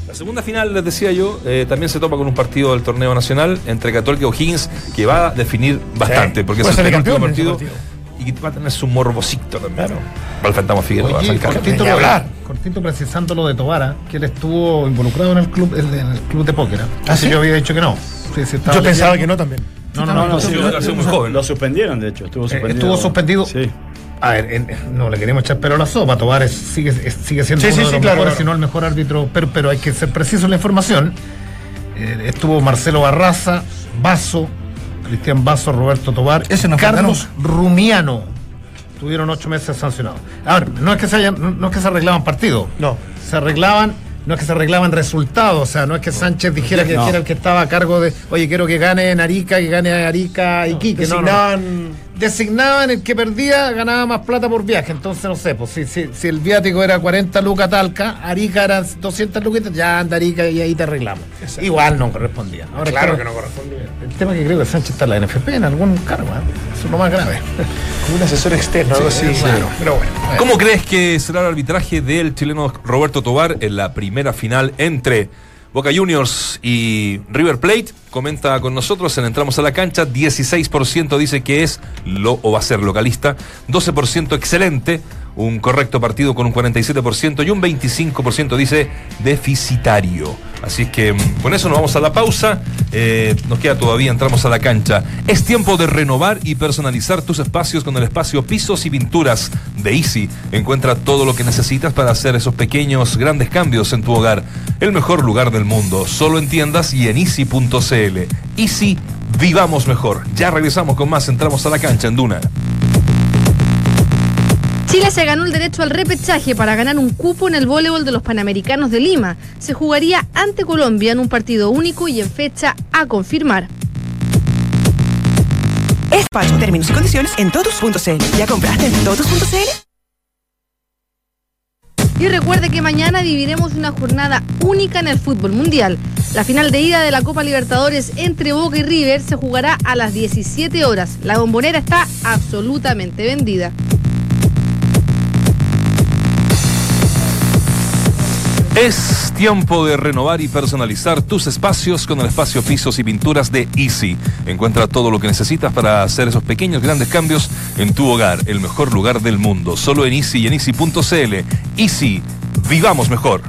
La segunda final, les decía yo, eh, también se topa con un partido del torneo nacional entre Católica y O'Higgins que va a definir bastante, Sí. porque es el campeón partido y que va a tener su morbosito también. Va al Fantasma Figueroa. Oye, cortito, lo- hablar. cortito precisando lo de Tobara, que él estuvo involucrado en el club, en el club de póker. ¿ah? ¿Ah, sí? Yo había dicho que no. Sí, sí, estaba Yo pensaba leyendo. que no también. No, no, no, no, joven. Lo suspendieron, de hecho. Estuvo Eh, suspendido. estuvo suspendido. Sí. A ver, en- no le queremos echar pelo a la sopa. Tobar es- sigue, es- sigue siendo Sí, uno sí, de sí, los claro, mejores, claro. si no el mejor árbitro, pero, pero hay que ser preciso en la información. Eh, estuvo Marcelo Barraza, Vaso, Cristian Vaso, Roberto Tobar, Ese no Carlos Rumiano. Tuvieron ocho meses sancionados. A ver, no es que se hayan, no- es que se arreglaban partidos. No. Se arreglaban, no es que se arreglaban resultados. O sea, no es que Sánchez dijera que, No. era el que estaba a cargo de, oye, quiero que gane en Arica, que gane Arica y Quique. No, no, no Designaban el que perdía ganaba más plata por viaje. Entonces, no sé, pues si, si, si el viático era 40 lucas Talca, Arica eran 200 lucas, ya anda Arica y ahí te arreglamos. Igual no correspondía. Ahora Claro creo- que no correspondía. El tema que creo que Sánchez está en la NFP en algún cargo, ¿eh? eso es lo más grave. como un asesor externo, algo así. claro. Pero bueno. ¿Cómo crees que será el arbitraje del chileno Roberto Tobar en la primera final entre Boca Juniors y River Plate? Comenta con nosotros en Entramos a la Cancha. 16% dice que es lo o va a ser localista. 12% excelente. Un correcto partido con un 47% y un 25% dice deficitario. Así es que mm, con eso nos vamos a la pausa. Eh, nos queda todavía, entramos a la cancha. Es tiempo de renovar y personalizar tus espacios con el espacio Pisos y Pinturas de Easy. Encuentra todo lo que necesitas para hacer esos pequeños, grandes cambios en tu hogar. El mejor lugar del mundo, solo en tiendas y en easy.cl. Easy, vivamos mejor. Ya regresamos con más, entramos a la cancha en Duna. Chile se ganó el derecho al repechaje para ganar un cupo en el voleibol de los Panamericanos de Lima. Se jugaría ante Colombia en un partido único y en fecha a confirmar. Espacio, términos y condiciones en totus.cl. ¿Ya compraste en totus.cl? Y recuerde que mañana viviremos una jornada única en el fútbol mundial. La final de ida de la Copa Libertadores entre Boca y River se jugará a las 17 horas. La bombonera está absolutamente vendida. Es tiempo de renovar y personalizar tus espacios con el espacio pisos y pinturas de Easy. Encuentra todo lo que necesitas para hacer esos pequeños grandes cambios en tu hogar, el mejor lugar del mundo. Solo en Easy y en Easy.cl. Easy, vivamos mejor.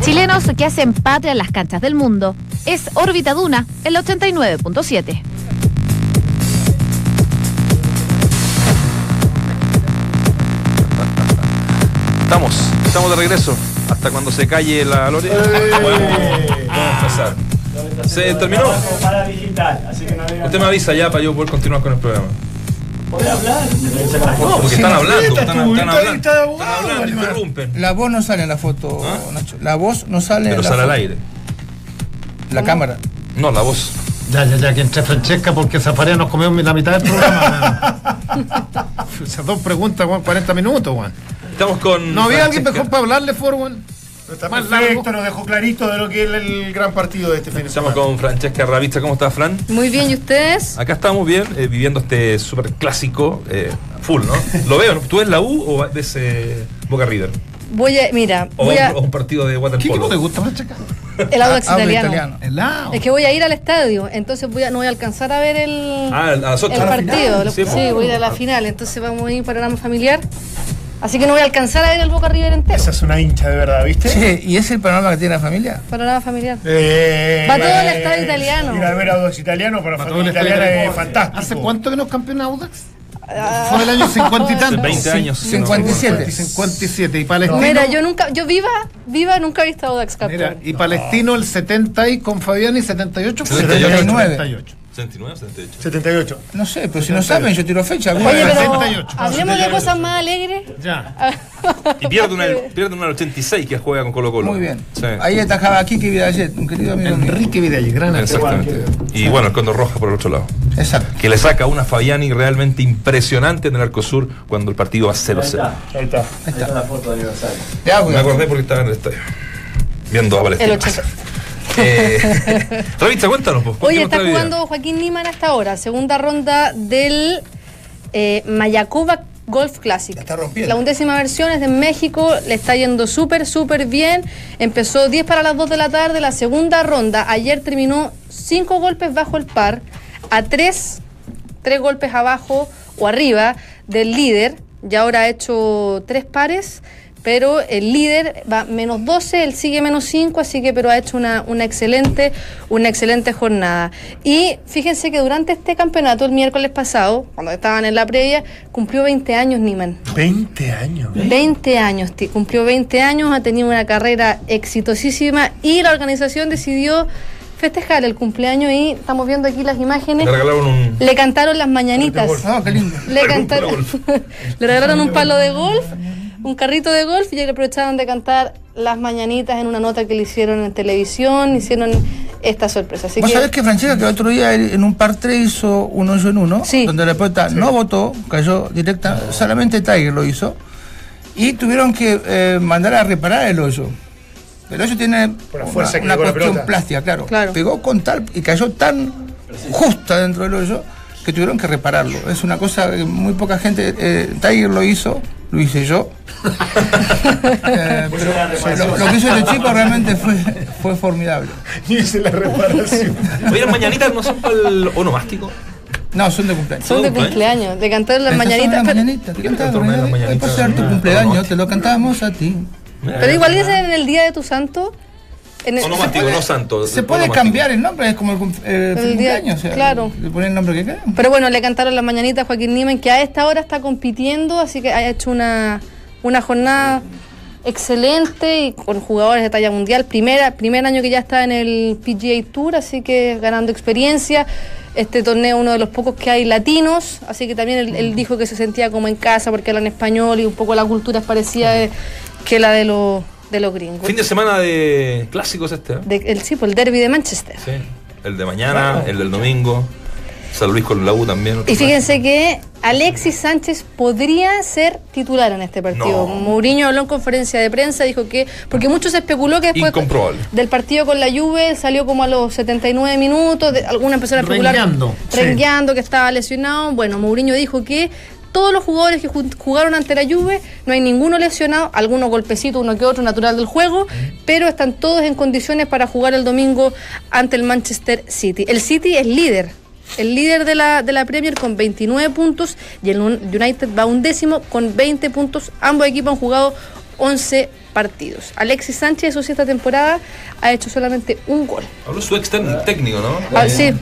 Chilenos que hacen patria en las canchas del mundo. Es Órbita Duna, el 89.7. Estamos, estamos de regreso. Hasta cuando se calle la lore. Podemos, podemos empezar. ¿Se terminó? Para digital, así que no digan- Usted me avisa ya para yo poder continuar con el programa. ¿Podés hablar? No, porque están hablando, están, están hablando. interrumpen. La voz no sale en la foto, ¿Ah? Nacho. La voz no sale Pero en la sale al aire. La cámara. No, la voz. Ya, ya, ya, que entre Francesca porque Zafaria nos comió la mitad del programa. Esas dos preguntas, Juan, 40 minutos, Juan. Estamos con. ¿No había alguien mejor para hablarle, Forwan? Está Más perfecto, nos dejó clarito de lo que es el gran partido de este fin de Estamos semana. con Francesca Ravizza. ¿Cómo estás, Fran? Muy bien, ¿y ustedes? Acá estamos bien, eh, viviendo este súper clásico, eh, full, ¿no? Lo veo, ¿no? ¿Tú ves la U o ves eh, Boca River? Voy a, mira, ¿O voy a, un, o un partido de ¿Qué equipo te waterpolo? gusta, Francesca? el Audax Habla italiano. Helado. Es que voy a ir al estadio, entonces voy a, no voy a alcanzar a ver el, Ah, a las 8. el partido. Lo- Sí, Sí, pues. voy a ir a la final, entonces vamos a ir panorama familiar. Así que no voy a alcanzar a ver el Boca River entero. Esa es una hincha de verdad, ¿viste? Che, ¿y es el panorama que tiene la familia? Panorama familiar. Eh, Va todo el eh, estadio italiano. Ir a ver a dos italianos para Todo familia italiana es italiano. fantástico. ¿Hace cuánto que nos campeón Audax? Fue el año 50 y tanto. 20 años. 57. 57. Y Palestino. Mira, yo nunca, yo viva, viva, nunca he visto a Audax campeón. Mira, y Palestino el 70 y con Fabiani 78. 79. 78. 79 o 78. 78. No sé, pero si no saben, yo tiro fecha. Oye, pero 68. hablemos de cosas más alegres. Ya. Y pierde una, pierde una del 86 que juega con Colo Colo. Muy bien. Sí. Ahí atajaba aquí que Vidallet, un querido amigo. Enrique Vidal, gran Exactamente. Y bueno, el Condor Roja por el otro lado. Exacto. Que le saca una Fabiani realmente impresionante en el Arco Sur cuando el partido va 0-0. Ahí está. Ahí está. la foto de aniversario. Ya, Me acordé porque estaba en el estadio. Viendo a Palestina. El 80. Eh, Ravizza, cuéntanos. Pues, ¿por qué Oye, está la vida? jugando Joaquín Niman hasta ahora, segunda ronda del eh, Mayacuba Golf Classic. La está rompiendo. La undécima versión es de México, le está yendo súper, súper bien. Empezó 10 para las 2 de la tarde, la segunda ronda. Ayer terminó 5 golpes bajo el par, a 3, 3 golpes abajo o arriba del líder. Ya ahora ha hecho 3 pares. Pero el líder va menos 12, él sigue menos 5, así que pero ha hecho una, una excelente, una excelente jornada. Y fíjense que durante este campeonato, el miércoles pasado, cuando estaban en la previa, cumplió 20 años Niman. 20 años. 20 años, cumplió 20 años, ha tenido una carrera exitosísima y la organización decidió festejar el cumpleaños y estamos viendo aquí las imágenes. Le regalaron un. Le cantaron las mañanitas. Qué lindo. Le cantaron, palo golf. le regalaron un palo de golf, un carrito de golf y le aprovecharon de cantar las mañanitas en una nota que le hicieron en televisión, hicieron esta sorpresa. Así Vos que sabés que Francesca que el otro día en un par 3 hizo un hoyo en uno, Sí. donde la pelota no votó, cayó directa, solamente Tiger lo hizo, y tuvieron que eh, mandar a reparar el hoyo. El hoyo tiene Por la una, fuerza que una pegó la cuestión plástica, claro. Claro. Pegó con tal y cayó tan justa dentro del hoyo que tuvieron que repararlo. Es una cosa que muy poca gente, eh, Tiger lo hizo, lo hice yo. Eh, pero lo, lo que hizo este chico realmente fue, fue formidable. Y hice la reparación. Oye, las mañanitas no son para el onomástico. No, son de cumpleaños. son de cumpleaños, le cantaron las mañanitas. las mañanitas, te cantamos, por ser tu cumpleaños, te lo cantamos a ti. Pero igual es en el día de tu santo. En el- no santo. Se puede cambiar el nombre, es como el, eh, El día- cumpleaños. o sea, claro. Le ponen el nombre que quieran. Pero bueno, le cantaron las mañanitas a Joaquín Niemen, que a esta hora está compitiendo, así que ha hecho una, una jornada excelente y con jugadores de talla mundial. Primera, primer año que ya está en el PGA Tour, así que ganando experiencia. Este torneo es uno de los pocos que hay latinos, así que también él, él dijo que se sentía como en casa porque hablan español y un poco la cultura es parecida de- que la de los, de los gringos. Fin de semana de clásicos este, ¿eh? De- el, sí, pues el derby de Manchester. Sí. El de mañana, el del domingo. San Luis con la U también. Y fíjense que Alexis Sánchez podría ser titular en este partido. No. Mourinho habló en conferencia de prensa, dijo que. Porque mucho se especuló que después del partido con la Juve salió como a los 79 minutos. de- algunos empezaron a especular. Rengueando, sí. rengueando, que estaba lesionado. Bueno, Mourinho dijo que. Todos los jugadores que ju- jugaron ante la Juve, no hay ninguno lesionado, algunos golpecitos, uno que otro, natural del juego, pero están todos en condiciones para jugar el domingo ante el Manchester City. El City es líder, el líder de la, de la Premier con 29 puntos y el Un- United va un décimo con 20 puntos. Ambos equipos han jugado 11 partidos. Alexis Sánchez, eso sí, esta temporada ha hecho solamente un gol. Habló su ex técnico, técnico, ¿no? Ah, sí,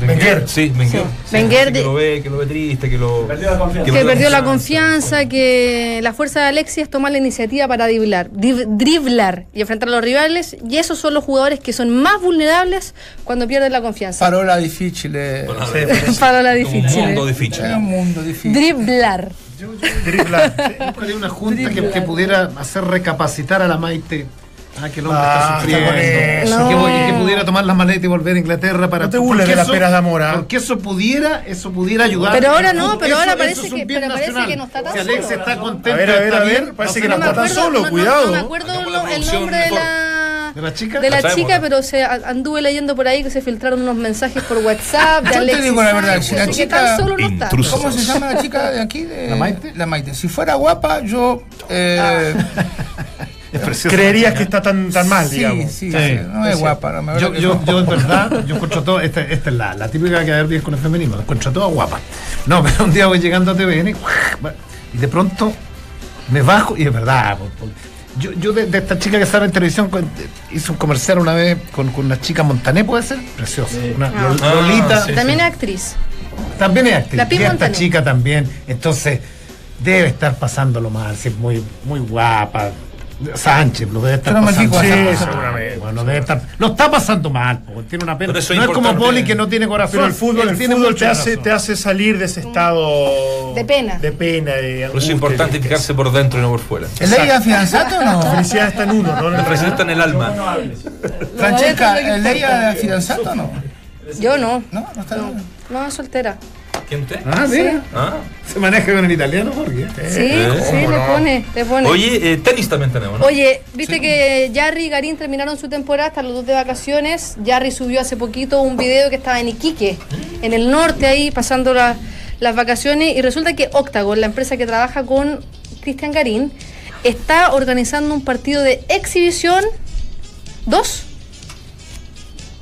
Wenger. Sí, Wenger. Sí. Wenger que de- lo ve, que lo ve triste, que lo. Perdió la confianza. que perdió la confianza, que la fuerza de Alexis es tomar la iniciativa para driblar, dri- driblar y enfrentar a los rivales. Y esos son los jugadores que son más vulnerables cuando pierden la confianza. Parola difícil. eh. Para la Como un difícil. mundo eh. difícil. Un mundo difícil. Driblar. Driblar. Buscaría una junta que, que pudiera hacer recapacitar a la Maite. Ah, que el hombre Ah, está sufriendo. está con eso. Y que, No. y que pudiera tomar las maletas y volver a Inglaterra para No te burles porque de las eso- peras de amor, ¿ah? Porque eso pudiera, eso pudiera ayudar. Pero ahora no, pero eso- ahora parece es que- pero parece que no está tan Si Alex solo. está contento, A ver, a ver, a ver, parece no que no está tan solo, cuidado. No, me acuerdo el nombre de la, ¿De la chica? de la Sabemos, chica, ¿no? pero se anduve leyendo por ahí que se filtraron unos mensajes por WhatsApp de Yo te Alexis digo la verdad, si la que chica- tan solo no está. ¿Cómo se llama la chica de aquí? De- ¿La Maite? La Maite. Si fuera guapa, yo. eh, Es preciosa. Creerías que está tan, tan mal, sí, digamos. sí, Sí. sí, no es guapa. No, me Yo, yo, no. yo en verdad, yo encuentro todo, esta, esta es la, la típica que bien con el feminismo, encuentro toda guapa. No, pero un día voy llegando a TVN y de pronto me bajo y es verdad. Yo, yo de, de esta chica que sale en televisión con- hizo un comercial una vez con, con una chica Montané, puede ser, preciosa. Una Ah. Lol- Lolita. sí, También es actriz. También es actriz. La y esta Montané. chica también. Entonces, debe estar pasándolo mal, si es muy, muy guapa. Sánchez lo debe estar pasando mal. seguramente. Bueno, debe estar, lo está pasando mal, tiene una pena. Pero eso no es es como. Poli que no tiene corazón. Pero el fútbol, el fútbol te hace, te hace salir de ese estado De pena. De pena, de Por eso angustia, es importante fijarse por dentro y no por fuera. ¿Es ley de fianzato o La no? felicidad está en uno, ¿no? En el Representa en el alma. Francesca, ¿es ley de fianzato o no? Yo no. No, no está bien. No, soltera. ¿Quién usted? Ah, mira. Ah. Se maneja con el italiano, Jorge. Sí, Eh, sí, le pone, le pone. Oye, eh, tenis también tenemos, ¿no? Oye, viste que Jarry y Garín terminaron su temporada hasta los dos de vacaciones. Jarry subió hace poquito un video que estaba en Iquique, en el norte ahí, pasando la- las vacaciones. Y resulta que Octagon, la empresa que trabaja con Cristian Garín, está organizando un partido de exhibición. ¿Dos?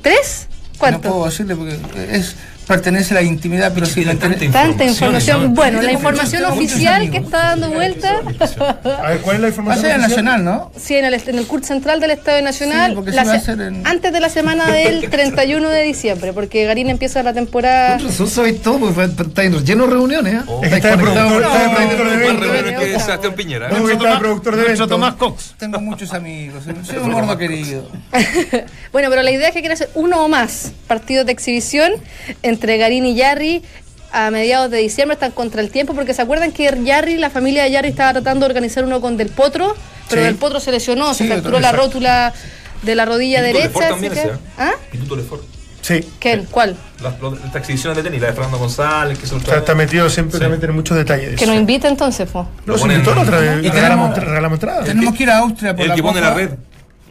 ¿Tres? No ¿Cuánto? puedo decirle porque es, pertenece a la intimidad, pero sí, la tanta. Tanta información. ¿no? Bueno, la información muchos oficial que está dando vuelta. A ver, ¿cuál es la Va a información? ser en oficial? Nacional, ¿no? Sí, en el, en el CURT central del Estadio Nacional, Sí, porque la va a se- en- antes de la semana del 31 de diciembre, porque Garín empieza la temporada. Vosotros sabéis todo, porque está lleno de reuniones. ¿eh? Que está de productor, productor de Piñera. ¿eh? Tomás Cox. Tengo muchos amigos. Soy un gordo querido. Bueno, pero la idea es que quiere hacer uno o más partidos de exhibición entre Garín y Yarri a mediados de diciembre, están contra el tiempo, porque se acuerdan que Yarri, la familia de Yarri estaba tratando de organizar uno con Del Potro, pero Sí. Del Potro se lesionó, se fracturó la rótula de la rodilla Instituto derecha. Lefort también así que-. ¿Ah? Instituto Lefort. Sí. ¿Quién? ¿Cuál? Las, estas exhibiciones de tenis, la de Fernando González, que se Está, está metido siempre Sí. en muchos detalles. Que nos invita entonces, po. No, se invitó otra vez. Y Regalamos, tenemos- regalamos entrada. Tenemos que ir a Austria por El la que pone la red.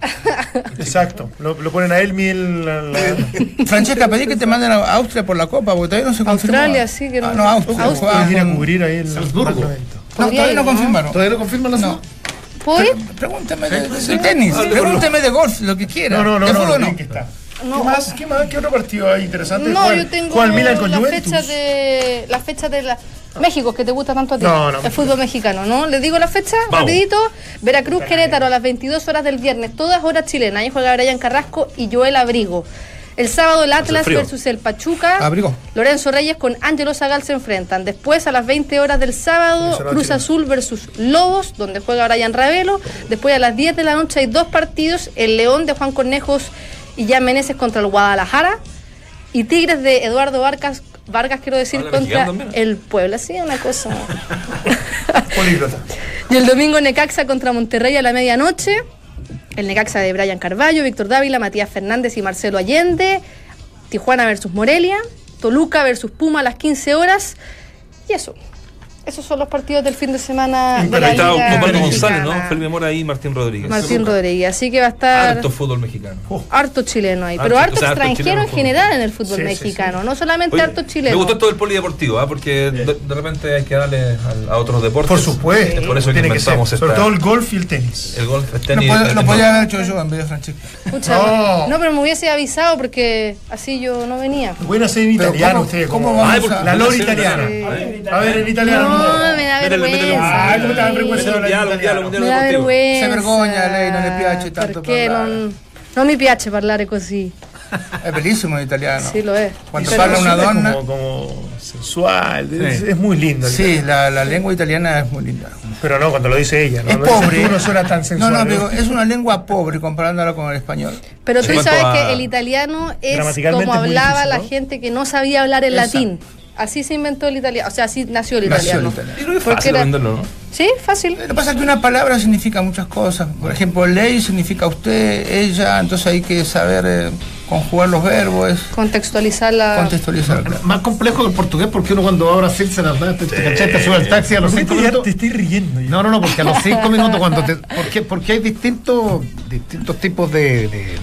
Exacto. Lo, lo ponen a él, mil. la- la- Francesca, pedí que te manden a Austria por la Copa, porque todavía no se confirmó. Australia, sí, que no- Ah, no, Austria. Austria. Puedes ir a cubrir ahí el Salzburgo. No, todavía no ¿no? confirmaron. ¿Todavía no confirman la No. ¿Puedo ir? Pregúnteme de, de tenis, pregúnteme de golf, lo que quiera. No, no, no, ¿De no, no, no? que está. No. ¿Qué más? ¿Qué más? ¿Qué otro partido hay interesante? No, ¿Cuál- yo tengo cuál Milan con Juventus? de las fechas de la México que te gusta tanto a ti. No, no, el fútbol mexicano, ¿no? Les digo la fecha Vamos. rapidito. Veracruz Querétaro a las 22 horas del viernes, todas horas chilenas. Ahí juega Brian Carrasco y Joel Abrigo. El sábado el Atlas versus el Pachuca. Abrigo. Lorenzo Reyes con Ángelo Zagal se enfrentan. Después a las 20 horas del sábado, Cruz. Azul versus Lobos, donde juega Brian Ravelo. Después a las 10 de la noche hay dos partidos, el León de Juan Cornejos y Jan Meneses contra el Guadalajara. Y Tigres de Eduardo Vargas, Vargas quiero decir, Habla contra el Puebla. Sí, una cosa. Y el domingo Necaxa contra Monterrey a la medianoche. El Necaxa de Brian Carballo, Víctor Dávila, Matías Fernández y Marcelo Allende. Tijuana versus Morelia. Toluca versus Puma a las 15 horas. Y eso. Esos son los partidos del fin de semana de la Ahí está Osvaldo González. ¿no? Felipe Mora y Martín Rodríguez. Martín Rodríguez. Así que va a estar Harto fútbol mexicano. harto chileno ahí. Harto, Pero harto o sea, harto extranjero en general en el fútbol Sí, sí, mexicano. No solamente Oye, harto chileno. Me gustó todo el polideportivo, ¿ah? porque de, de repente hay que darle a, a otros deportes. Por supuesto. Es por eso que Tiene que ser. inventamos Sobre esta- todo el golf y el tenis. el golf, el tenis. el- lo podía haber hecho yo en vez de Francesca. Pucha, No. no, pero me hubiese avisado porque así yo no venía. Pueden hacer en Pero italiano ¿cómo- ustedes. cómo como- vamos La lora ser italiana. italiano. A ver, en italiano. No, No, me da vergüenza. Ay, ¿cómo te da vergüenza Métele un hablar diálogo, un diálogo, un Me da vergüenza. Se vergogna lei, non le piace tanto Perché parlare. non, non mi piace parlare così. È bellissimo l'italiano. Sì, lo è. Quando Però- parla una Es donna. como, como sensual, es, es muy lindo. Sí, la, la lengua italiana es muy linda. Pero no, cuando lo dice ella, ¿no? Es Lo pobre. no suena tan sensual. no, ¿no? digo, es una lengua pobre comparándola con el español. Pero tú sabes a- que el italiano es como es hablaba difícil, la gente que no sabía hablar el Exacto. latín. Así se inventó el italiano, o sea, así nació el Nació el italiano. italiano. Y no es Porque fácil era- aprenderlo, ¿no? Sí, fácil. Lo que pasa es que una palabra significa muchas cosas. Por ejemplo, ley significa usted, ella, entonces hay que saber eh, conjugar los verbos, Contextualizar la. contextualizar. claro. Más complejo que el portugués porque uno cuando va a Brasil se las da, te, te, cachai, te sube al taxi a los ¿Por qué cinco te, minutos. te estoy riendo? ya? No, no, no, porque a los cinco minutos cuando te. Porque, porque hay distintos, distintos tipos de, de,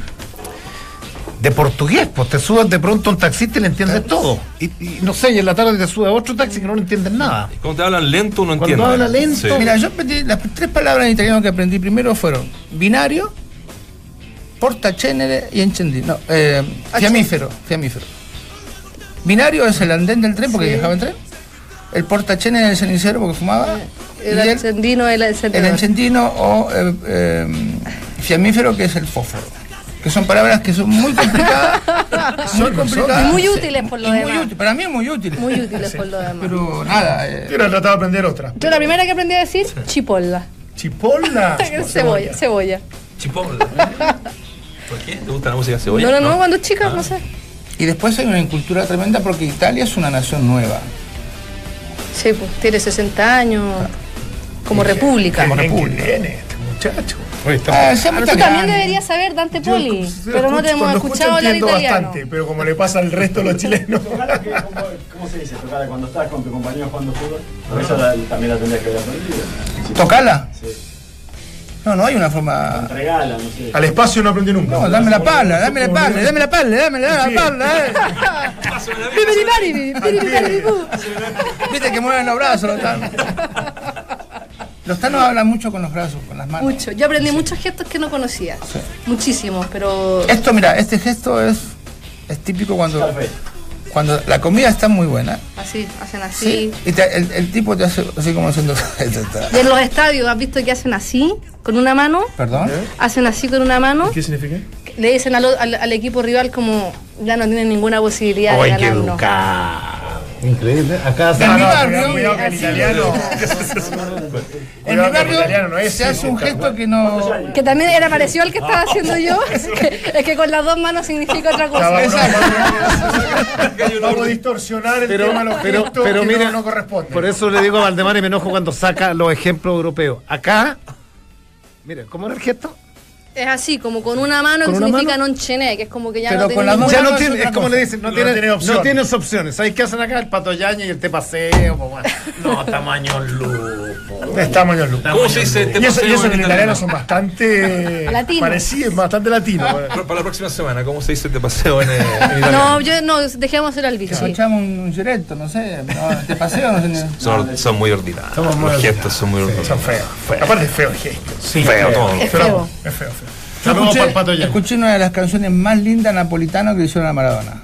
de portugués. Pues te subes de pronto a un taxista y le entiendes todo. Y, y no sé, y en la tarde te subes a otro taxi que no le entiendes nada. Cuando te hablan lento uno Cuando entiende. habla lento, Sí. Mira, yo aprendí, las tres palabras en italiano que aprendí primero fueron binario, portacenere y encendí. No, eh, fiamífero, fiamífero. Binario es el andén del tren porque Sí. viajaba en tren. El portacenere es el cenicero porque fumaba. El y el, encendino, el el encendedor. encendino o eh, eh, fiamífero que es el fósforo. Que son palabras que son muy complicadas. muy complicadas. Y muy útiles por lo Y muy demás. útil- para mí es muy útil. Muy útiles por lo demás. Pero nada, eh, Yo tratado de aprender otra. Yo la primera que aprendí a decir, chipolla. Chipolla. cebolla, cebolla. Chipotle. ¿Por qué? ¿Te gusta la música de cebolla? No, no, no, cuando chica, no sé. y después hay una incultura tremenda porque Italia es una nación nueva. Sí, pues tiene 60 años. Como república. Como República. república. viene este muchacho. Ah, Tú también deberías saber Dante Yo Poli, escucho- pero no te hemos escuchado hablar italiano. bastante, pero como le pasa al resto de los chilenos. ¿Cómo se dice? Tocar cuando estás con tu compañero jugando fútbol. Por eso la- también la tendrías que haber aprendido. ¿Tocala? Sí. No, no hay una forma. Regala, no sé. Al espacio no aprendí nunca. No, dame la pala, dame la pala, dame la pala, dame la pala. eh. Viste que mueven los brazos los tanos. Los tanos hablan mucho con los brazos, con las manos. Mucho. Yo aprendí muchos gestos que no conocía. Muchísimos, pero. Esto, mira, este gesto es, es típico cuando, cuando la comida está muy buena. Así, hacen así. Y te- el, el tipo te hace así como haciendo. Y en los estadios, ¿has visto que hacen así? Con una mano. Perdón. Hacen así con una mano. ¿Qué significa? Le dicen al, al- al equipo rival como ya no tienen ninguna posibilidad de ¡Ay, qué ganarnos. Increíble. Acá En mi barrio, cuidado que el italiano. En mi barrio se hace un gesto que no. Que también era parecido al que estaba haciendo yo. Es que, con las dos manos significa otra cosa. vamos, vamos, a distorsionar el Pero, tema los pero, gestos pero que mira, no, no corresponde. por eso le digo a Valdemar y me enojo cuando saca los ejemplos europeos. Acá, mira, ¿cómo era el gesto? Es así, como con una mano ¿Con que una significa mano? non chené, que es como que ya Pero no con dos ninguna- Ya no es tiene, otra es como cosa. le dicen, no, No tiene, tiene no tienes opciones. ¿Sabes qué hacen acá? El pato yaña y el te paseo. pues, bueno. No, tamaño lupo. Es tamaño Lu. ¿Cómo se dice? Te Y eso, y eso en en italiano? son bastante Latino. parecidos, bastante latino. Para para la próxima semana, ¿cómo se dice te paseo en, en italiano? No, yo no, dejemos el albito. Que echamos un, un giretto, no sé. No, te paseo, no sé. Son, son muy ordinarios. Somos muy Los gestos son muy ordinarios. Son feos. Aparte es feo el gesto. Sí, feo todo. Es feo. Es feo, feo. Yo Saludos escuché, una de las canciones más lindas napolitanas que le hicieron a Maradona.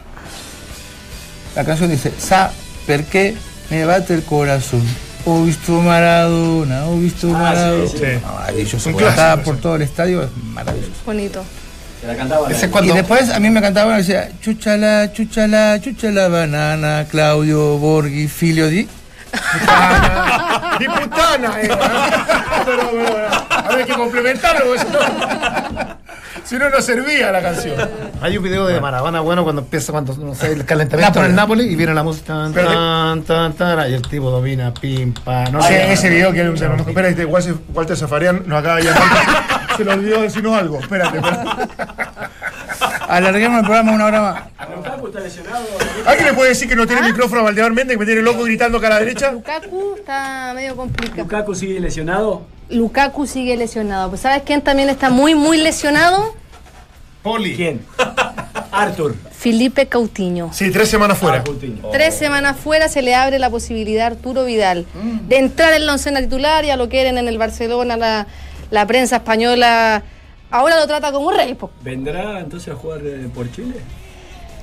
La canción dice, Sa perché me bate el corazón. Ho visto Maradona, ho visto Maradona. sí. Sí. No, maravilloso. Clásico, por sí. todo el estadio, es maravilloso. Bonito. La cantaba. Es Y cuando. después a mí me cantaba una que decía, chuchala, chuchala, chuchala banana, Claudio Borghi, figlio di. Diputana, diputana era. Pero, pero, había que complementarlo, porque si no, no, servía la canción. Hay un video de Maradona bueno cuando empieza cuando no sé, el calentamiento en el Napoli y viene la música tan, Pero- tan, tan, tan, y el tipo domina pim pam. No Sí, sé. ese video que era un mejor. Espérate, Walter, Walter Zafarian nos acaba de llamar. Se le olvidó decirnos algo. Espérate, espérate. Alarguemos el programa una hora más. ¿Alguien le puede decir que no tiene micrófono a Valdemar Méndez, que me tiene loco gritando acá a la derecha? Lukaku está medio complicado. ¿Lukaku sigue lesionado? Lukaku sigue lesionado. Pues ¿sabes quién también está muy, muy lesionado? Poli. ¿Quién? Arthur. Felipe Coutinho. Sí, tres semanas fuera. Coutinho. Tres semanas fuera se le abre la posibilidad a Arturo Vidal de entrar en la oncena titular, ya lo quieren en el Barcelona, la, la prensa española ahora lo trata como un rey. po. ¿Vendrá entonces a jugar eh, por Chile?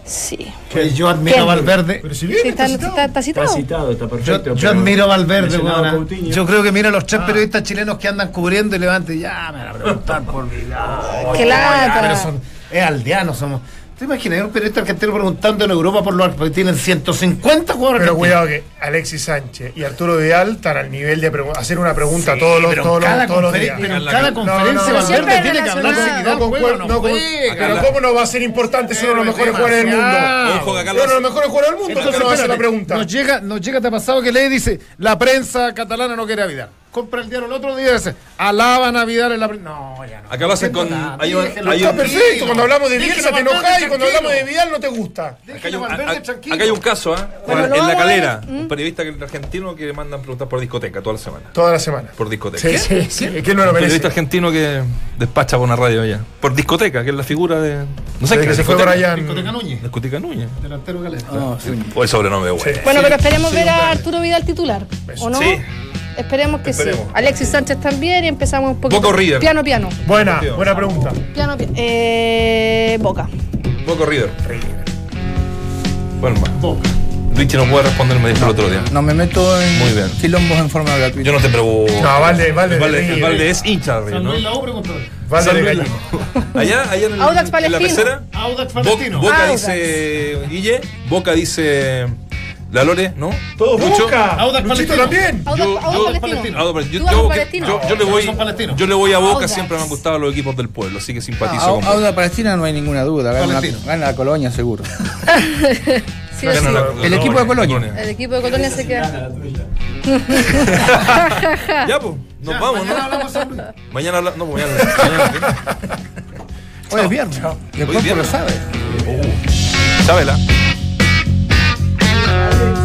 Sí. Que yo admiro. Valverde. Pero si Sí, está, está citado. está- está citado. Está citado, está Yo, perfecto. yo admiro a Valverde. Coutinho. Yo creo que mira a los Ah. tres periodistas chilenos que andan cubriendo y levanten, ya me van a preguntar por Vidal. Qué lata. pero son, es aldeanos somos. ¿Te imaginas un periodista argentino preguntando en Europa por los porque tienen 150 jugadores Pero argentinos? cuidado que Alexis Sánchez y Arturo Vidal están al nivel de hacer una pregunta todos los, pero todos los, cada todos los días. pero en cada conferencia no, no, Valverde tiene que hablar si No, juega o concuer- no no, con- juega. pero ¿cómo no va a ser importante si uno de los mejores jugadores del mundo? Uno de lo los mejores jugadores del mundo, entonces no va a hacer la espérate, pregunta. Nos llega, nos llega, te ha pasado que lee dice, la prensa catalana no quiere a Vidal. Compra el diario el otro día y dice, alaban a Vidal en la. No, ya no. Acá lo hacen con. Hay un, hay Está un- perfecto, cuando hablamos de Bielsa te enojas y cuando hablamos de Vidal no te gusta. Acá hay, un, a acá hay un caso, ¿ah? Bueno, lo en la calera, un periodista que- argentino que mandan preguntas por discoteca toda la semana. Toda la semana. Por discoteca. Sí, sí, sí. Es que no lo Un periodista merece. argentino que despacha por una radio allá. Por discoteca, que es la figura de. No sé qué que se fue discoteca. Brian. Discoteca Núñez, Discoteca Núñez. delantero galés. O el sobrenombre de bueno. Bueno, pero esperemos ver a Arturo Vidal titular, ¿o no? Sí. Esperemos que Esperemos. sí. Alexis Sánchez también y empezamos un poquito. Boca o River. Piano, piano. Buena, buena pregunta. Piano, piano. Eh, Boca. Boca River. Bueno, Richie no puede responder, me dijo el otro día. No me meto en Muy bien. quilombos en forma gratuita. Yo no te pregunto. No, Valde, Valde, de Valde, River. Valde es hincha de River, San ¿no? La. Valde San de Gallina. Allá, allá en, el- Audax en la Palestino. pecera. Audax Palestino. Boca Audax. dice Guille, Boca dice La Lore, ¿no? Todo Lucho. Boca. Audax Luchito Palestino. también. Audax, Yo- Audax yo- Palestino. Audax Palestino. ¿Tú Yo, vas yo- a Palestino? yo- yo le voy, Son palestinos. yo le voy a Boca, Audax. siempre me han gustado los equipos del pueblo, así que simpatizo Ah, con Au- Boca. Auda Palestina no hay ninguna duda. Gana, la, gana la colonia seguro. Sí o sí. Gana la- El equipo de Colonia. El equipo de Colonia se queda. Ya, pues, nos vamos, Mañana ¿no? hablamos. Mañana habla- no, pues mañana. mañana Hoy es viernes. Y el Hoy cuerpo viernes. lo sabe. Bye.